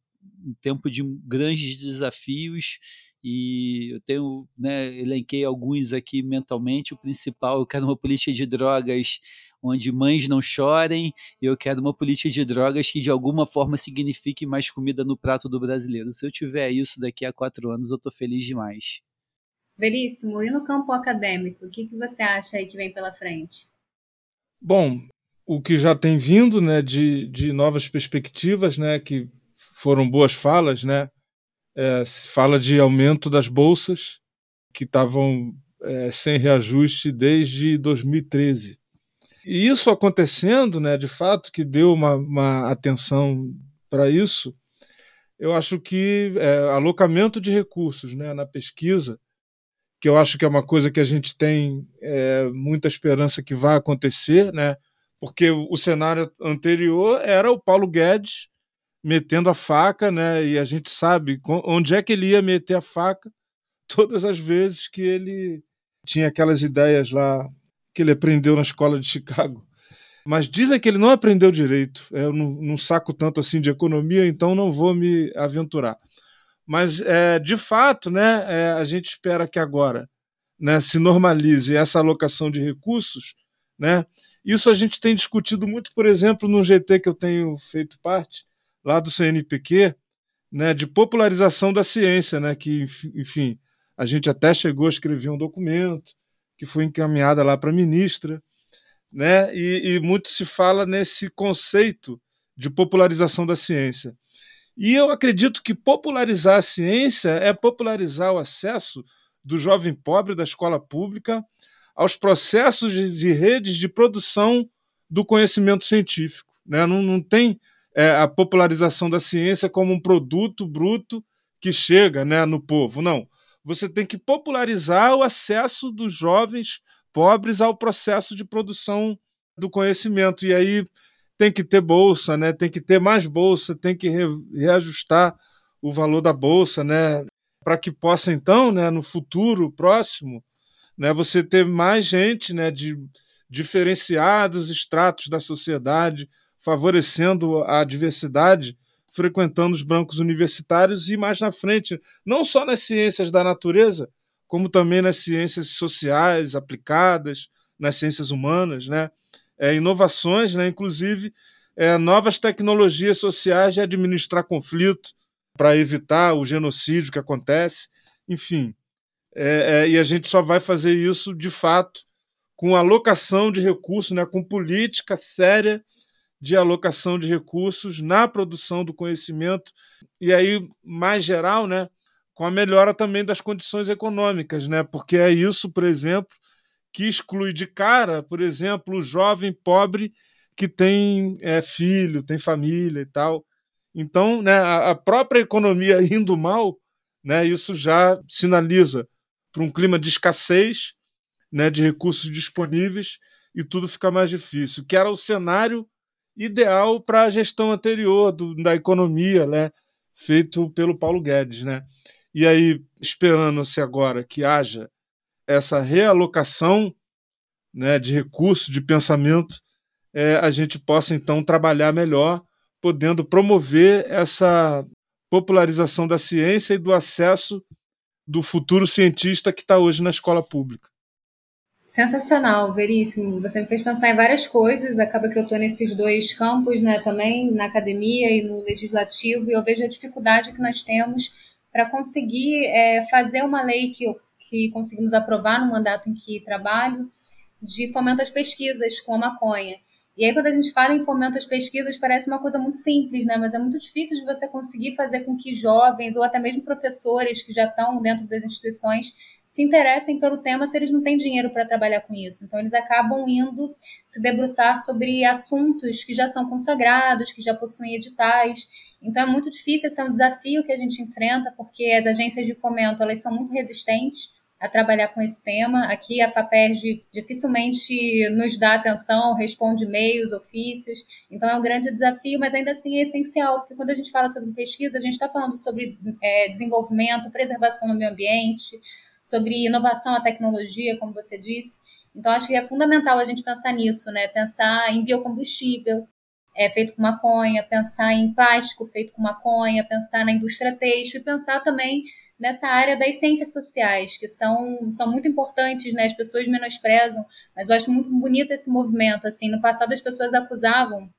um tempo de grandes desafios e eu tenho, né, elenquei alguns aqui mentalmente. O principal, eu quero uma política de drogas onde mães não chorem, e eu quero uma política de drogas que de alguma forma signifique mais comida no prato do brasileiro. Se eu tiver isso daqui a quatro anos, eu estou feliz demais. Veríssimo. E no campo acadêmico, o que, que você acha aí que vem pela frente? Bom, o que já tem vindo né, de, de novas perspectivas, né, que foram boas falas, né? É, se fala de aumento das bolsas que estavam é, sem reajuste desde 2013. E isso acontecendo, né, de fato, que deu uma, uma atenção para isso, eu acho que é, alocamento de recursos né, na pesquisa, que eu acho que é uma coisa que a gente tem é, muita esperança que vai acontecer, né? Porque o cenário anterior era o Paulo Guedes metendo a faca, né? E a gente sabe onde é que ele ia meter a faca todas as vezes que ele tinha aquelas ideias lá que ele aprendeu na escola de Chicago. Mas dizem que ele não aprendeu direito. Eu não, não saco tanto assim de economia, então não vou me aventurar. Mas, é, de fato, né, é, a gente espera que agora né, se normalize essa alocação de recursos. Né? Isso a gente tem discutido muito, por exemplo, no GT que eu tenho feito parte, lá do CNPq, né, de popularização da ciência, né, que, enfim, a gente até chegou a escrever um documento que foi encaminhada lá para a ministra, né, e, e muito se fala nesse conceito de popularização da ciência. E eu acredito que popularizar a ciência é popularizar o acesso do jovem pobre da escola pública aos processos de, redes de produção do conhecimento científico. Né? Não, não tem é, a popularização da ciência como um produto bruto que chega né, no povo. Não. Você tem que popularizar o acesso dos jovens pobres ao processo de produção do conhecimento. E aí tem que ter bolsa, né? Tem que ter mais bolsa, tem que re reajustar o valor da bolsa, né? Para que possa então, né, no futuro próximo, né, você ter mais gente, né, de diferenciados estratos da sociedade, favorecendo a diversidade, frequentando os bancos universitários e mais na frente, não só nas ciências da natureza, como também nas ciências sociais aplicadas, nas ciências humanas, né? é, inovações, né, inclusive é, novas tecnologias sociais de administrar conflito para evitar o genocídio que acontece, enfim. É, é, e a gente só vai fazer isso de fato com alocação de recursos, né, com política séria de alocação de recursos na produção do conhecimento e aí mais geral, né, com a melhora também das condições econômicas, né, porque é isso, por exemplo, que exclui de cara, por exemplo, o jovem pobre que tem é, filho, tem família e tal. Então, né, a própria economia indo mal, né, isso já sinaliza para um clima de escassez né, de recursos disponíveis e tudo fica mais difícil, que era o cenário ideal para a gestão anterior do, da economia, né, feito pelo Paulo Guedes. Né? E aí, esperando-se agora que haja essa realocação né, de recursos, de pensamento, é, a gente possa então trabalhar melhor, podendo promover essa popularização da ciência e do acesso do futuro cientista que está hoje na escola pública. Sensacional, veríssimo. Você me fez pensar em várias coisas. Acaba que eu estou nesses dois campos, né, também na academia e no legislativo, e eu vejo a dificuldade que nós temos para conseguir é, fazer uma lei que que conseguimos aprovar no mandato em que trabalho, de fomento às pesquisas com a maconha. E aí, quando a gente fala em fomento às pesquisas, parece uma coisa muito simples, né? Mas é muito difícil de você conseguir fazer com que jovens ou até mesmo professores que já estão dentro das instituições se interessem pelo tema se eles não têm dinheiro para trabalhar com isso. Então, eles acabam indo se debruçar sobre assuntos que já são consagrados, que já possuem editais. Então, é muito difícil, esse é um desafio que a gente enfrenta, porque as agências de fomento elas são muito resistentes a trabalhar com esse tema. Aqui a FAPERJ dificilmente nos dá atenção, responde e-mails, ofícios, então é um grande desafio, mas ainda assim é essencial, porque quando a gente fala sobre pesquisa, a gente está falando sobre é, desenvolvimento, preservação do meio ambiente, sobre inovação à tecnologia, como você disse. Então, acho que é fundamental a gente pensar nisso, né? Pensar em biocombustível, é, feito com maconha, pensar em plástico feito com maconha, pensar na indústria têxtil e pensar também nessa área das ciências sociais, que são, são muito importantes, né? As pessoas menosprezam, mas eu acho muito bonito esse movimento, assim, no passado as pessoas acusavam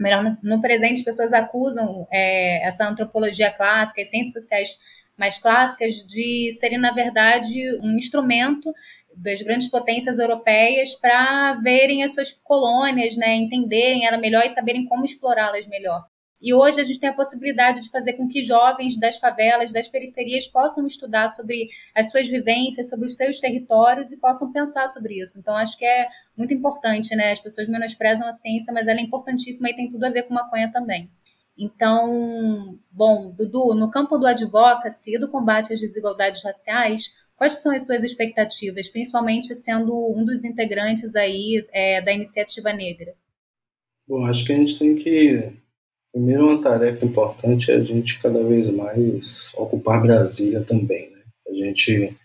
melhor, no, presente as pessoas acusam é, essa antropologia clássica, as ciências sociais mais clássicas, de serem, na verdade, um instrumento das grandes potências europeias para verem as suas colônias, né, entenderem ela melhor e saberem como explorá-las melhor. E hoje a gente tem a possibilidade de fazer com que jovens das favelas, das periferias, possam estudar sobre as suas vivências, sobre os seus territórios e possam pensar sobre isso. Então, acho que é muito importante, né? As pessoas menosprezam a ciência, mas ela é importantíssima e tem tudo a ver com maconha também. Então, bom, Dudu, no campo do advocacy e do combate às desigualdades raciais, quais são as suas expectativas, principalmente sendo um dos integrantes aí é, da iniciativa negra? Bom, acho que a gente tem que Primeiro, uma tarefa importante é a gente cada vez mais ocupar Brasília também. Né? A gente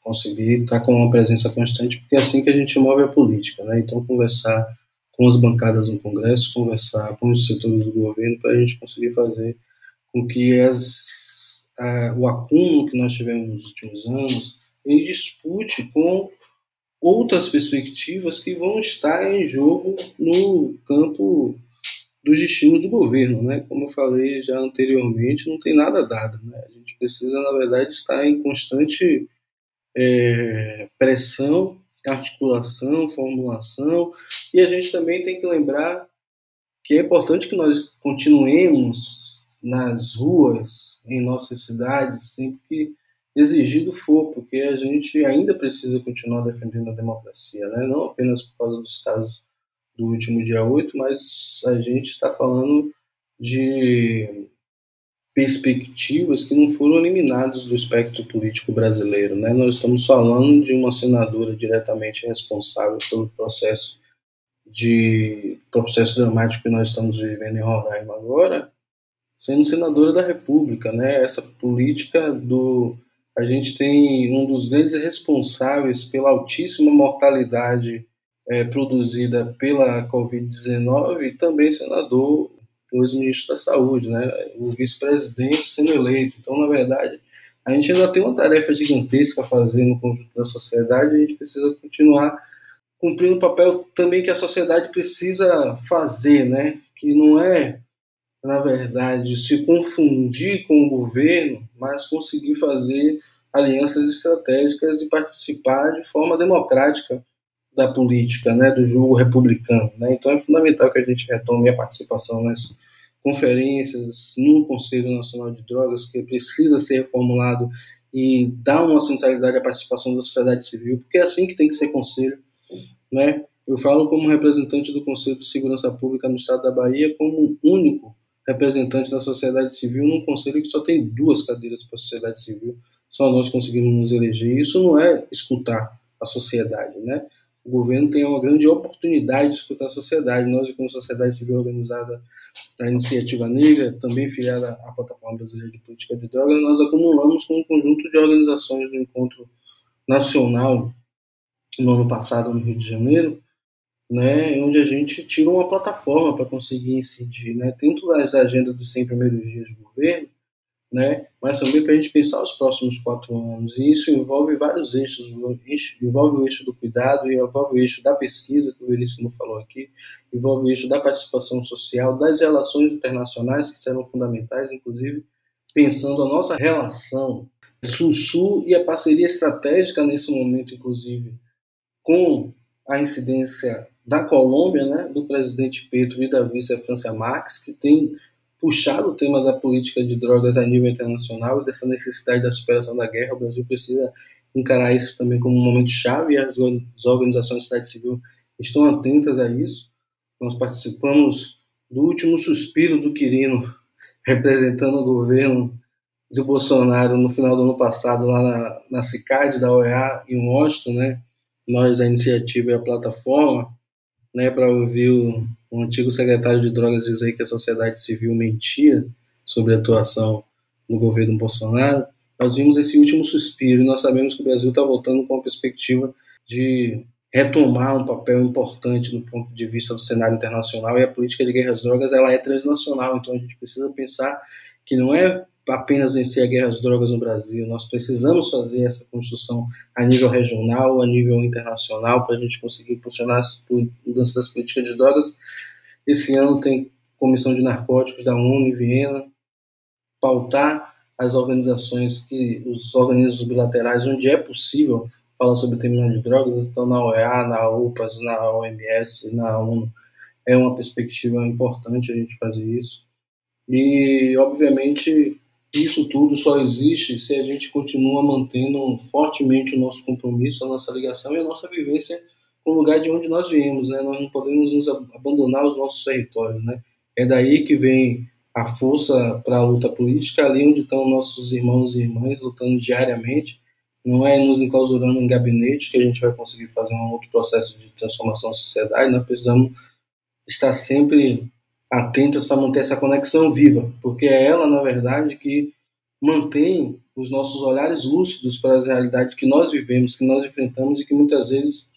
conseguir estar com uma presença constante, porque é assim que a gente move a política, né? Então, conversar com as bancadas no Congresso, conversar com os setores do governo para a gente conseguir fazer com que as, a, o acúmulo que nós tivemos nos últimos anos ele dispute com outras perspectivas que vão estar em jogo no campo dos destinos do governo, né? Como eu falei já anteriormente, não tem nada dado, né? A gente precisa, na verdade, estar em constante é, pressão, articulação, formulação, e a gente também tem que lembrar que é importante que nós continuemos nas ruas, em nossas cidades, sempre que exigido for, porque a gente ainda precisa continuar defendendo a democracia, né? não apenas por causa dos casos do último dia 8, mas a gente está falando de perspectivas que não foram eliminadas do espectro político brasileiro. Né? Nós estamos falando de uma senadora diretamente responsável pelo processo de processo dramático que nós estamos vivendo em Roraima agora, sendo senadora da República, né? Essa política do a gente tem um dos grandes responsáveis pela altíssima mortalidade é, produzida pela Covid-19 e também senador, dois ministros da Saúde, né? O vice-presidente sendo eleito. Então, na verdade, a gente ainda tem uma tarefa gigantesca a fazer no conjunto da sociedade e a gente precisa continuar cumprindo o papel também que a sociedade precisa fazer, né? Que não é na verdade, se confundir com o governo, mas conseguir fazer alianças estratégicas e participar de forma democrática da política, né, do jogo republicano. Né? Então é fundamental que a gente retome a participação nas conferências, no Conselho Nacional de Drogas, que precisa ser reformulado e dar uma centralidade à participação da sociedade civil, porque é assim que tem que ser conselho. Né? Eu falo como representante do Conselho de Segurança Pública no Estado da Bahia, como único representante da sociedade civil num conselho que só tem duas cadeiras para a sociedade civil, só nós conseguimos nos eleger. Isso não é escutar a sociedade, né? O governo tem uma grande oportunidade de escutar a sociedade. Nós, como sociedade civil organizada da Iniciativa Negra, também filiada à Plataforma Brasileira de Política de Drogas, nós acumulamos com um conjunto de organizações do Encontro Nacional no ano passado no Rio de Janeiro, né, onde a gente tira uma plataforma para conseguir incidir, né, tanto das agendas dos 100 primeiros dias do governo, né, mas também para a gente pensar os próximos quatro anos. E isso envolve vários eixos, envolve o eixo do cuidado, envolve o eixo da pesquisa, que o Veríssimo falou aqui, envolve o eixo da participação social, das relações internacionais, que serão fundamentais, inclusive, pensando a nossa relação Sul-Sul e a parceria estratégica nesse momento, inclusive, com a incidência da Colômbia, né, do presidente Petro e da vice França Marques, que tem puxado o tema da política de drogas a nível internacional e dessa necessidade da superação da guerra. O Brasil precisa encarar isso também como um momento chave e as organizações da sociedade civil estão atentas a isso. Nós participamos do último suspiro do Quirino, representando o governo de Bolsonaro no final do ano passado, lá na, na CICAD da OEA, em Washington, né? Nós, a iniciativa e a plataforma, né, para ouvir o, o, antigo secretário de drogas dizer que a sociedade civil mentia sobre a atuação do governo Bolsonaro, nós vimos esse último suspiro e nós sabemos que o Brasil está voltando com a perspectiva de retomar um papel importante do ponto de vista do cenário internacional e a política de guerra às drogas ela é transnacional, então a gente precisa pensar que não é apenas vencer a guerra às drogas no Brasil. Nós precisamos fazer essa construção a nível regional, a nível internacional, para a gente conseguir impulsionar a mudança das políticas de drogas. Esse ano tem Comissão de Narcóticos da ONU em Viena, pautar as organizações, que os organismos bilaterais, onde é possível falar sobre o terminal de drogas, então na OEA, na UPAS, na OMS, na ONU. É uma perspectiva importante a gente fazer isso. E, obviamente, isso tudo só existe se a gente continua mantendo fortemente o nosso compromisso, a nossa ligação e a nossa vivência com o lugar de onde nós viemos, né? Nós não podemos nos abandonar os nossos territórios, né? É daí que vem a força para a luta política, ali onde estão nossos irmãos e irmãs lutando diariamente. Não é nos enclausurando em gabinete que a gente vai conseguir fazer um outro processo de transformação da sociedade. Nós precisamos estar sempre atentas para manter essa conexão viva, porque é ela, na verdade, que mantém os nossos olhares lúcidos para as realidades que nós vivemos, que nós enfrentamos e que muitas vezes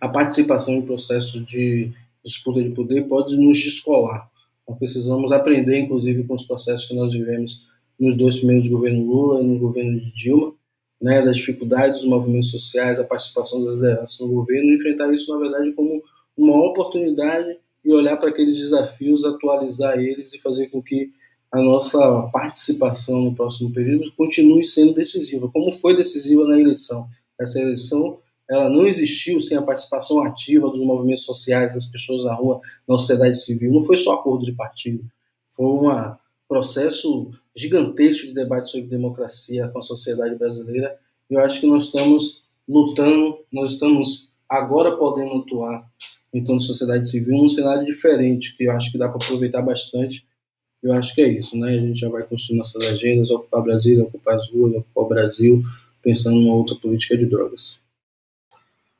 a participação em processo de disputa de poder pode nos descolar. Nós precisamos aprender, inclusive, com os processos que nós vivemos nos dois primeiros governos Lula e no governo de Dilma, né, das dificuldades dos movimentos sociais, a participação das lideranças no governo, enfrentar isso, na verdade, como uma oportunidade e olhar para aqueles desafios, atualizar eles e fazer com que a nossa participação no próximo período continue sendo decisiva, como foi decisiva na eleição. Essa eleição ela não existiu sem a participação ativa dos movimentos sociais, das pessoas na rua, na sociedade civil. Não foi só acordo de partido, foi um processo gigantesco de debate sobre democracia com a sociedade brasileira. Eu acho que nós estamos lutando, nós estamos agora podendo atuar enquanto sociedade civil num cenário diferente, que eu acho que dá para aproveitar bastante. Eu acho que é isso, né? A gente já vai construir nossas agendas, ocupar Brasília, ocupar as ruas, ocupar o Brasil, pensando numa outra política de drogas.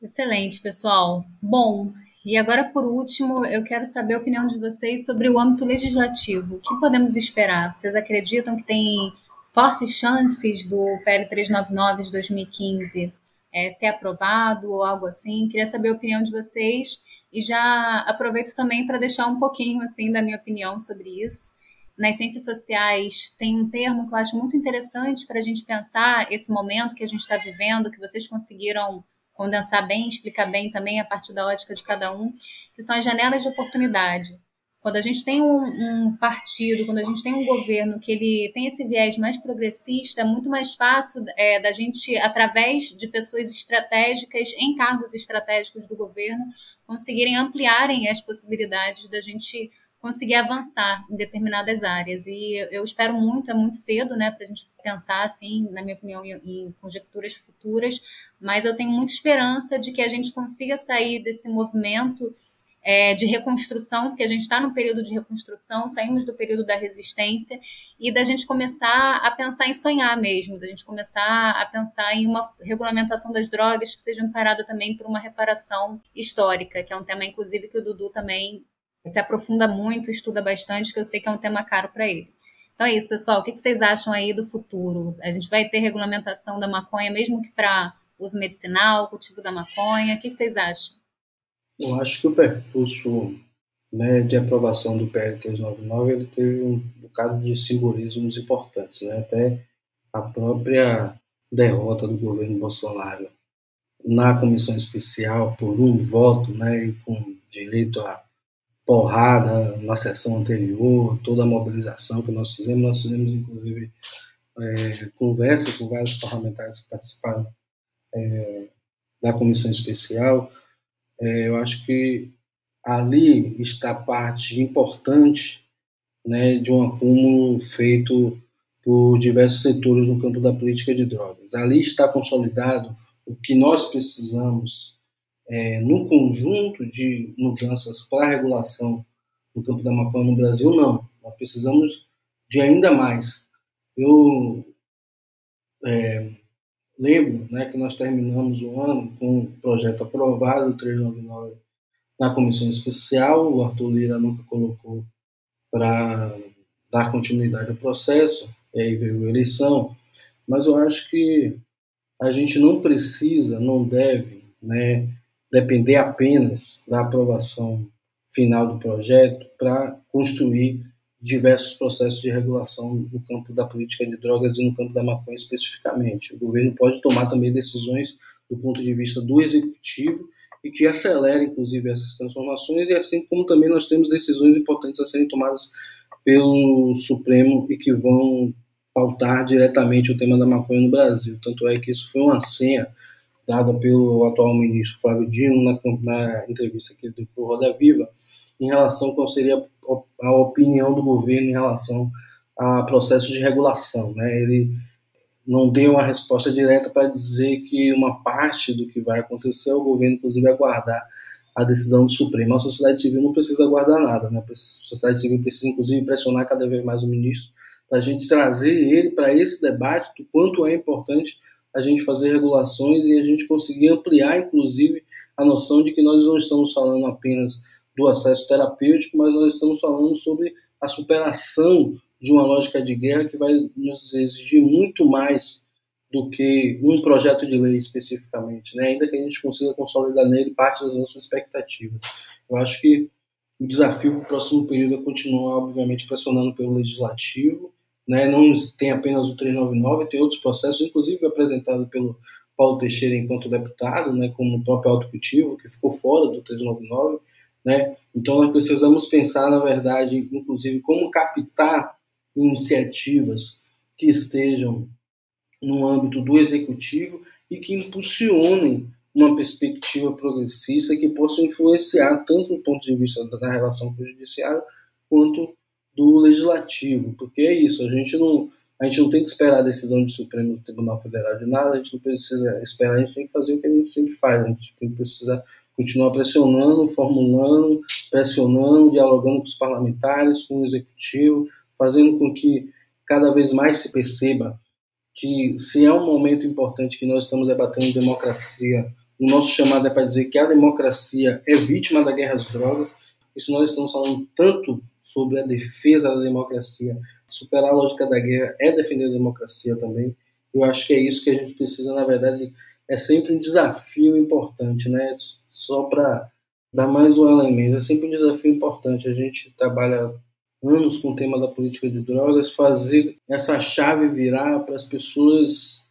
Excelente, pessoal. Bom, e agora por último, eu quero saber a opinião de vocês sobre o âmbito legislativo. O que podemos esperar? Vocês acreditam que tem fortes chances do PL 399 de 2015 é, ser aprovado ou algo assim? Queria saber a opinião de vocês e já aproveito também para deixar um pouquinho assim da minha opinião sobre isso. Nas ciências sociais tem um termo que eu acho muito interessante para a gente pensar esse momento que a gente está vivendo, que vocês conseguiram condensar bem, explicar bem também a partir da ótica de cada um, que são as janelas de oportunidade. Quando a gente tem um, um, partido, quando a gente tem um governo que ele tem esse viés mais progressista, é muito mais fácil é, da gente, através de pessoas estratégicas em cargos estratégicos do governo, conseguirem ampliarem as possibilidades da gente conseguir avançar em determinadas áreas. E eu espero muito, é muito cedo, né, para a gente pensar, assim, na minha opinião, em, conjecturas futuras, mas eu tenho muita esperança de que a gente consiga sair desse movimento é, de reconstrução, porque a gente está no período de reconstrução, saímos do período da resistência, e da gente começar a pensar em sonhar mesmo, da gente começar a pensar em uma regulamentação das drogas que seja amparada também por uma reparação histórica, que é um tema, inclusive, que o Dudu também se aprofunda muito, estuda bastante, que eu sei que é um tema caro para ele. Então é isso, pessoal. O que vocês acham aí do futuro? A gente vai ter regulamentação da maconha, mesmo que para uso medicinal, cultivo da maconha? O que vocês acham? Eu acho que o percurso né, de aprovação do PL 399 ele teve um bocado de simbolismos importantes, né? até a própria derrota do governo Bolsonaro na comissão especial por um voto, né, e com direito a porrada na sessão anterior, toda a mobilização que nós fizemos, nós fizemos inclusive é, conversa com vários parlamentares que participaram é, da comissão especial. É, eu acho que ali está parte importante né, de um acúmulo feito por diversos setores no campo da política de drogas. Ali está consolidado o que nós precisamos é, no conjunto de mudanças para a regulação no campo da maconha no Brasil, não. Nós precisamos de ainda mais. Eu é, lembro né, que nós terminamos o ano com um projeto aprovado, o 399, na comissão especial. O Arthur Lira nunca colocou para dar continuidade ao processo, e aí veio a eleição. Mas eu acho que a gente não precisa, não deve, né, depender apenas da aprovação final do projeto para construir diversos processos de regulação no campo da política de drogas e no campo da maconha especificamente. O governo pode tomar também decisões do ponto de vista do executivo e que acelere, inclusive, essas transformações, e assim como também nós temos decisões importantes a serem tomadas pelo Supremo e que vão pautar diretamente o tema da maconha no Brasil. Tanto é que isso foi uma senha dada pelo atual ministro Flávio Dino na, na entrevista que ele deu para o Roda Viva, em relação qual seria a opinião do governo em relação a processos de regulação. Né? Ele não deu uma resposta direta para dizer que uma parte do que vai acontecer, o governo, inclusive, aguardar a decisão do Supremo. A sociedade civil não precisa aguardar nada, né? a sociedade civil precisa, inclusive, pressionar cada vez mais o ministro para a gente trazer ele para esse debate do quanto é importante a gente fazer regulações e a gente conseguir ampliar, inclusive, a noção de que nós não estamos falando apenas do acesso terapêutico, mas nós estamos falando sobre a superação de uma lógica de guerra que vai nos exigir muito mais do que um projeto de lei especificamente, né? ainda que a gente consiga consolidar nele parte das nossas expectativas. Eu acho que o desafio para o próximo período é continuar, obviamente, pressionando pelo legislativo. Né? Não tem apenas o 399, tem outros processos, inclusive apresentado pelo Paulo Teixeira enquanto deputado, né? como o próprio autocultivo, que ficou fora do 399. Né? Então, nós precisamos pensar, na verdade, inclusive, como captar iniciativas que estejam no âmbito do executivo e que impulsionem uma perspectiva progressista que possa influenciar tanto do ponto de vista da relação com o judiciário quanto do legislativo, porque é isso, a gente não a gente não tem que esperar a decisão do Supremo Tribunal Federal de nada, a gente não precisa esperar, a gente tem que fazer o que a gente sempre faz, a gente tem que precisar continuar pressionando, formulando, pressionando, dialogando com os parlamentares, com o executivo, fazendo com que cada vez mais se perceba que se é um momento importante que nós estamos debatendo democracia, o nosso chamado é para dizer que a democracia é vítima da guerra às drogas, isso nós estamos falando tanto sobre a defesa da democracia, superar a lógica da guerra é defender a democracia também. Eu acho que é isso que a gente precisa, na verdade, é sempre um desafio importante, né? Só para dar mais um elemento, é sempre um desafio importante. A gente trabalha anos com o tema da política de drogas, fazer essa chave virar para as pessoas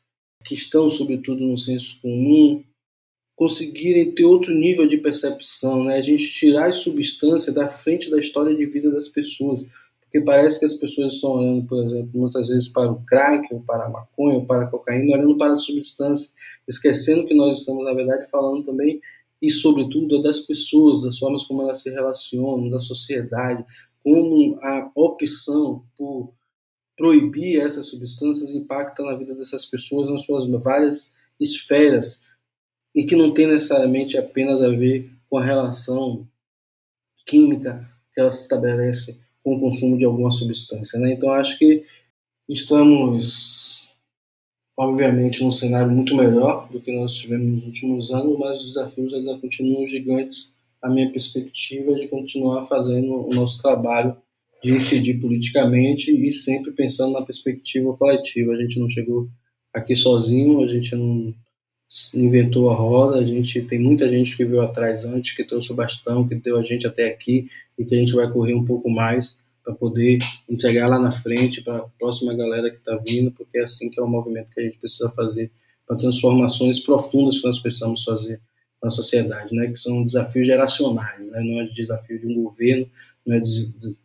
que estão, sobretudo, no senso comum, conseguirem ter outro nível de percepção, né? A gente tirar as substâncias da frente da história de vida das pessoas, porque parece que as pessoas estão olhando, por exemplo, muitas vezes para o crack, ou para a maconha, ou para a cocaína, olhando para a substância, esquecendo que nós estamos, na verdade, falando também e, sobretudo, das pessoas, das formas como elas se relacionam, da sociedade, como a opção por proibir essas substâncias impacta na vida dessas pessoas nas suas várias esferas e que não tem necessariamente apenas a ver com a relação química que ela se estabelece com o consumo de alguma substância. Né? Então, acho que estamos, obviamente, num cenário muito melhor do que nós tivemos nos últimos anos, mas os desafios ainda continuam gigantes a minha perspectiva de continuar fazendo o nosso trabalho de incidir politicamente e sempre pensando na perspectiva coletiva. A gente não chegou aqui sozinho, a gente não inventou a roda, a gente tem muita gente que veio atrás antes, que trouxe o bastão, que deu a gente até aqui e que a gente vai correr um pouco mais para poder entregar lá na frente para a próxima galera que está vindo, porque é assim que é o movimento que a gente precisa fazer para transformações profundas que nós precisamos fazer na sociedade, né, que são desafios geracionais, né, não é desafio de um governo, não é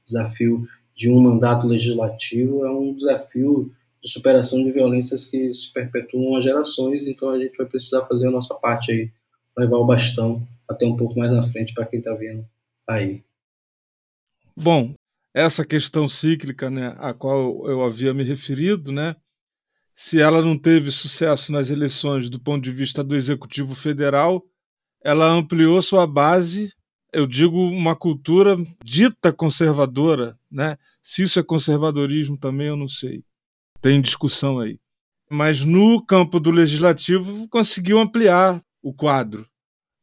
desafio de um mandato legislativo, é um desafio de superação de violências que se perpetuam há gerações, então a gente vai precisar fazer a nossa parte aí, levar o bastão até um pouco mais na frente para quem está vindo aí. Bom, essa questão cíclica, né, a qual eu havia me referido, né, se ela não teve sucesso nas eleições do ponto de vista do executivo federal, ela ampliou sua base, eu digo uma cultura dita conservadora, né? Se isso é conservadorismo também eu não sei. Tem discussão aí. Mas no campo do legislativo conseguiu ampliar o quadro,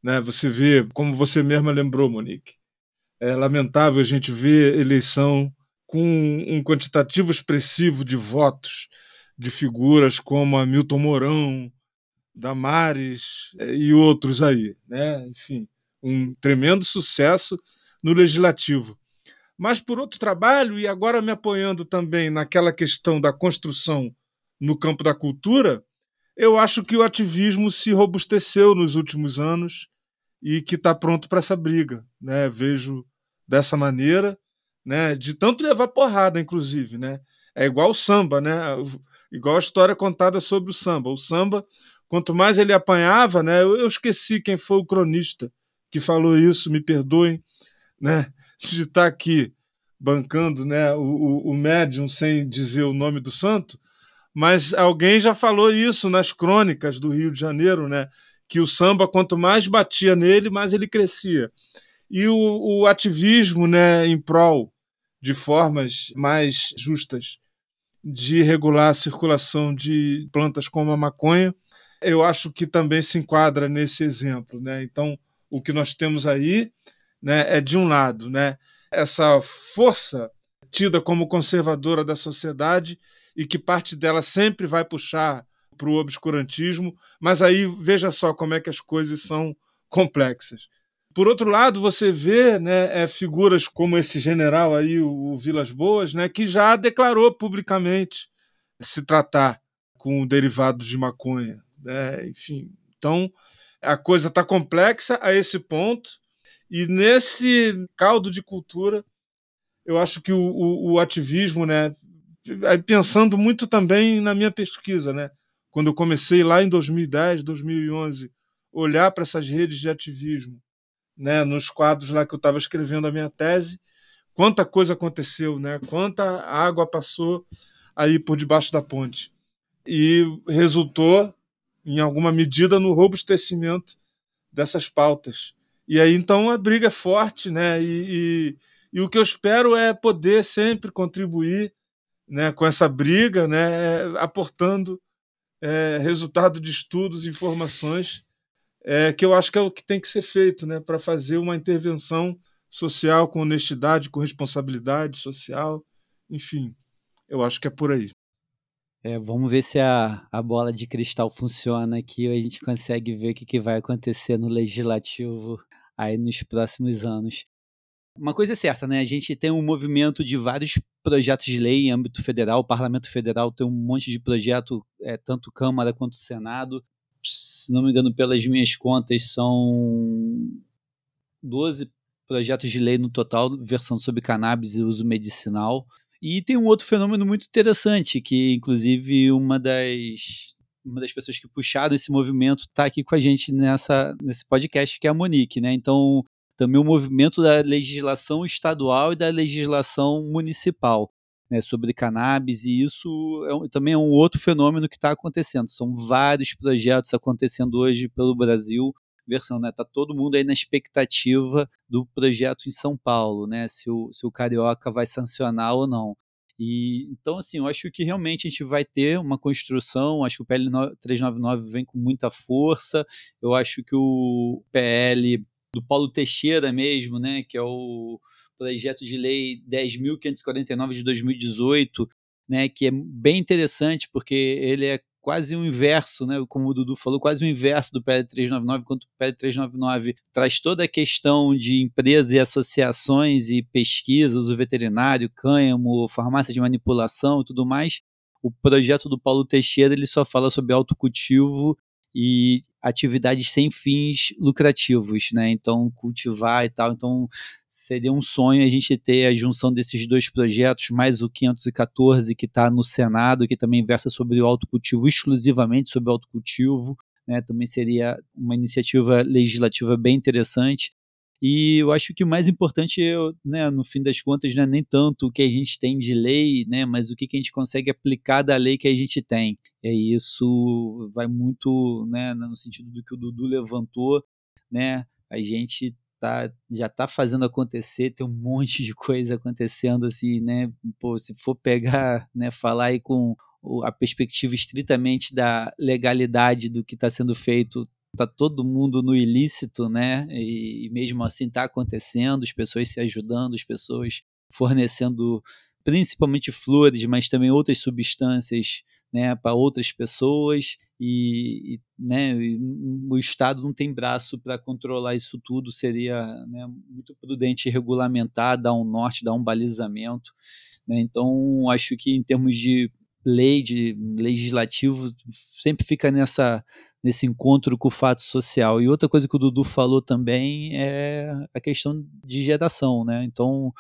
né? Você vê, como você mesma lembrou, Monique. É lamentável a gente ver eleição com um quantitativo expressivo de votos de figuras como Hamilton Mourão, Damares eh, e outros aí, né? Enfim, um tremendo sucesso no legislativo. Mas por outro trabalho, e agora me apoiando também naquela questão da construção no campo da cultura, eu acho que o ativismo se robusteceu nos últimos anos e que está pronto para essa briga. Né? Vejo dessa maneira, né? de tanto levar porrada, inclusive. Né? É igual o samba, né? igual a história contada sobre o samba. O samba quanto mais ele apanhava, né? Eu, esqueci quem foi o cronista que falou isso, me perdoem, né? De estar tá aqui bancando, né? O, o, o médium sem dizer o nome do santo, mas alguém já falou isso nas crônicas do Rio de Janeiro, né? Que o samba, quanto mais batia nele, mais ele crescia. E o, o ativismo, né, em prol de formas mais justas de regular a circulação de plantas como a maconha, eu acho que também se enquadra nesse exemplo. Né? Então, o que nós temos aí né, é, de um lado, né, essa força tida como conservadora da sociedade e que parte dela sempre vai puxar para o obscurantismo, mas aí veja só como é que as coisas são complexas. Por outro lado, você vê né, é, figuras como esse general aí, o, o Vilas Boas, né, que já declarou publicamente se tratar com derivados de maconha. Né? Enfim, então a coisa está complexa a esse ponto, e nesse caldo de cultura, eu acho que o, o, o ativismo, né, pensando muito também na minha pesquisa, né, quando eu comecei lá em 2010, 2011, olhar para essas redes de ativismo, né, nos quadros lá que eu estava escrevendo a minha tese, quanta coisa aconteceu, né, quanta água passou aí por debaixo da ponte. E resultou, em alguma medida, no robustecimento dessas pautas. E aí, então, a briga é forte, né? E, e, e o que eu espero é poder sempre contribuir né, com essa briga, né, aportando é, resultado de estudos, informações, é, que eu acho que é o que tem que ser feito né, para fazer uma intervenção social com honestidade, com responsabilidade social, enfim, eu acho que é por aí. É, vamos ver se a, a bola de cristal funciona aqui, a gente consegue ver o que, que vai acontecer no legislativo aí nos próximos anos. Uma coisa é certa, né? A gente tem um movimento de vários projetos de lei em âmbito federal. O Parlamento Federal tem um monte de projeto, é, tanto Câmara quanto Senado. Se não me engano, pelas minhas contas, são 12 projetos de lei no total, versão sobre cannabis e uso medicinal. E tem um outro fenômeno muito interessante, que inclusive uma das, uma das pessoas que puxaram esse movimento está aqui com a gente nessa, nesse podcast, que é a Monique, né? Então, também o movimento da legislação estadual e da legislação municipal né, sobre cannabis, e isso é, também é um outro fenômeno que está acontecendo. São vários projetos acontecendo hoje pelo Brasil. Versão, né? Tá todo mundo aí na expectativa do projeto em São Paulo, né? Se o, se o Carioca vai sancionar ou não. E então, assim, eu acho que realmente a gente vai ter uma construção. Acho que o PL 399 vem com muita força. Eu acho que o PL do Paulo Teixeira mesmo, né, que é o projeto de lei 10.549 de 2018, né, que é bem interessante porque ele é quase o inverso, né, como o Dudu falou, quase o inverso do PL 399, enquanto o PL 399 traz toda a questão de empresas e associações e pesquisas, o veterinário, cânhamo, farmácia de manipulação e tudo mais. O projeto do Paulo Teixeira ele só fala sobre autocultivo e atividades sem fins lucrativos, né? Então, cultivar e tal. Então, seria um sonho a gente ter a junção desses dois projetos, mais o 514 que está no Senado, que também versa sobre o autocultivo, exclusivamente sobre o autocultivo. Né? Também seria uma iniciativa legislativa bem interessante. E eu acho que o mais importante, é, né, no fim das contas, não é nem tanto o que a gente tem de lei, né, mas o que, que a gente consegue aplicar da lei que a gente tem. E isso vai muito né, no sentido do que o Dudu levantou, né, a gente tá, já está fazendo acontecer, tem um monte de coisa acontecendo assim, né, pô, se for pegar, né, falar aí com a perspectiva estritamente da legalidade do que está sendo feito, tá todo mundo no ilícito, né? E, e mesmo assim está acontecendo, as pessoas se ajudando, as pessoas fornecendo principalmente flores, mas também outras substâncias né, para outras pessoas e, e né, o Estado não tem braço para controlar isso tudo, seria né, muito prudente regulamentar, dar um norte, dar um balizamento. Né, então, acho que em termos de lei, de legislativo, sempre fica nessa, nesse encontro com o fato social. E outra coisa que o Dudu falou também é a questão de geração, né? Então,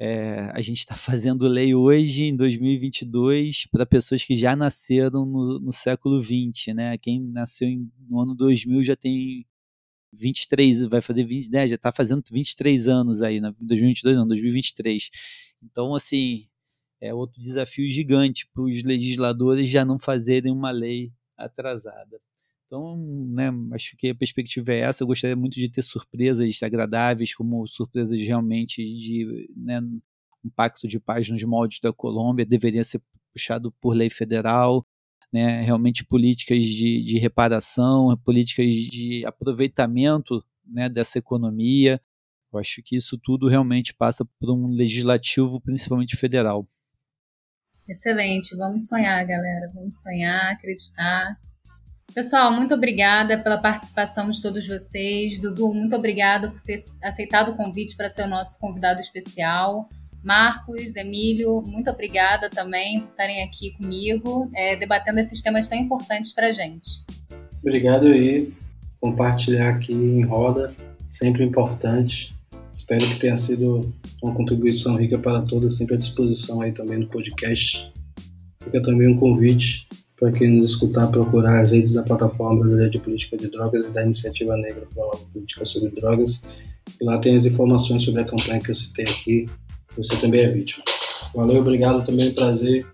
é, a gente está fazendo lei hoje, em 2022, para pessoas que já nasceram no, no século XX, né? Quem nasceu em, no ano 2000 já tem 23, vai fazer 20, né? Já está fazendo 23 anos aí, né? 2022 não, 2023. Então, assim, é outro desafio gigante para os legisladores já não fazerem uma lei atrasada. Então, né, acho que a perspectiva é essa. Eu gostaria muito de ter surpresas agradáveis, como surpresas realmente de né, um pacto de paz nos moldes da Colômbia, deveria ser puxado por lei federal, né, realmente políticas de, de reparação, políticas de aproveitamento né, dessa economia, Eu acho que isso tudo realmente passa por um legislativo, principalmente federal. Excelente, vamos sonhar, galera. Vamos sonhar, acreditar. Pessoal, muito obrigada pela participação de todos vocês. Dudu, muito obrigada por ter aceitado o convite para ser o nosso convidado especial. Marcos, Emílio, muito obrigada também por estarem aqui comigo, é, debatendo esses temas tão importantes para a gente. Obrigado aí. Compartilhar aqui em roda, sempre importante. Espero que tenha sido uma contribuição rica para todos, sempre à disposição aí também no podcast. Fica também um convite para quem nos escutar procurar as redes da Plataforma Brasileira de Política de Drogas e da Iniciativa Negra para a Política sobre Drogas. E lá tem as informações sobre a campanha que eu citei aqui. Você também é vítima. Valeu, obrigado também, prazer.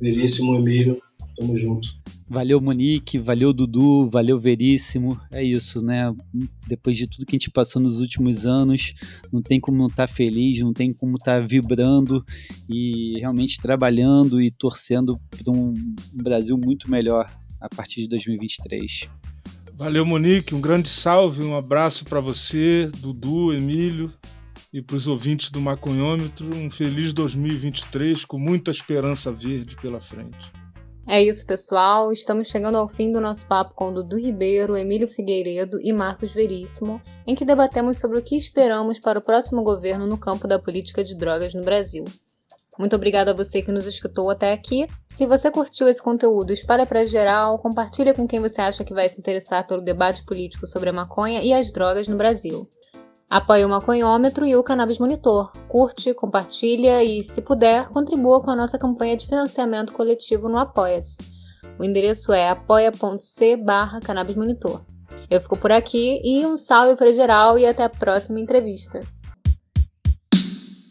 Veríssimo, Emílio, tamo junto. Valeu, Monique, valeu, Dudu, valeu, Veríssimo. É isso, né? Depois de tudo que a gente passou nos últimos anos, não tem como não estar tá feliz, não tem como estar tá vibrando e realmente trabalhando e torcendo para um Brasil muito melhor a partir de 2023. Valeu, Monique. Um grande salve, um abraço para você, Dudu, Emílio e para os ouvintes do Maconhômetro. Um feliz 2023 com muita esperança verde pela frente. É isso, pessoal. Estamos chegando ao fim do nosso papo com Dudu Ribeiro, Emílio Figueiredo e Marcos Veríssimo, em que debatemos sobre o que esperamos para o próximo governo no campo da política de drogas no Brasil. Muito obrigada a você que nos escutou até aqui. Se você curtiu esse conteúdo, espalha para geral, compartilha com quem você acha que vai se interessar pelo debate político sobre a maconha e as drogas no Brasil. Apoie o Maconhômetro e o Cannabis Monitor. Curte, compartilha e, se puder, contribua com a nossa campanha de financiamento coletivo no Apoia-se. O endereço é apoia.c barra cannabismonitor. Eu fico por aqui e um salve para geral e até a próxima entrevista.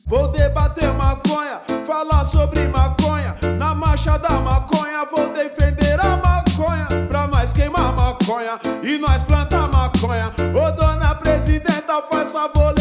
Vou debater maconha, falar sobre maconha. Na marcha da maconha, vou defender a maconha. Pra nós queimar maconha e nós plantar faz favor,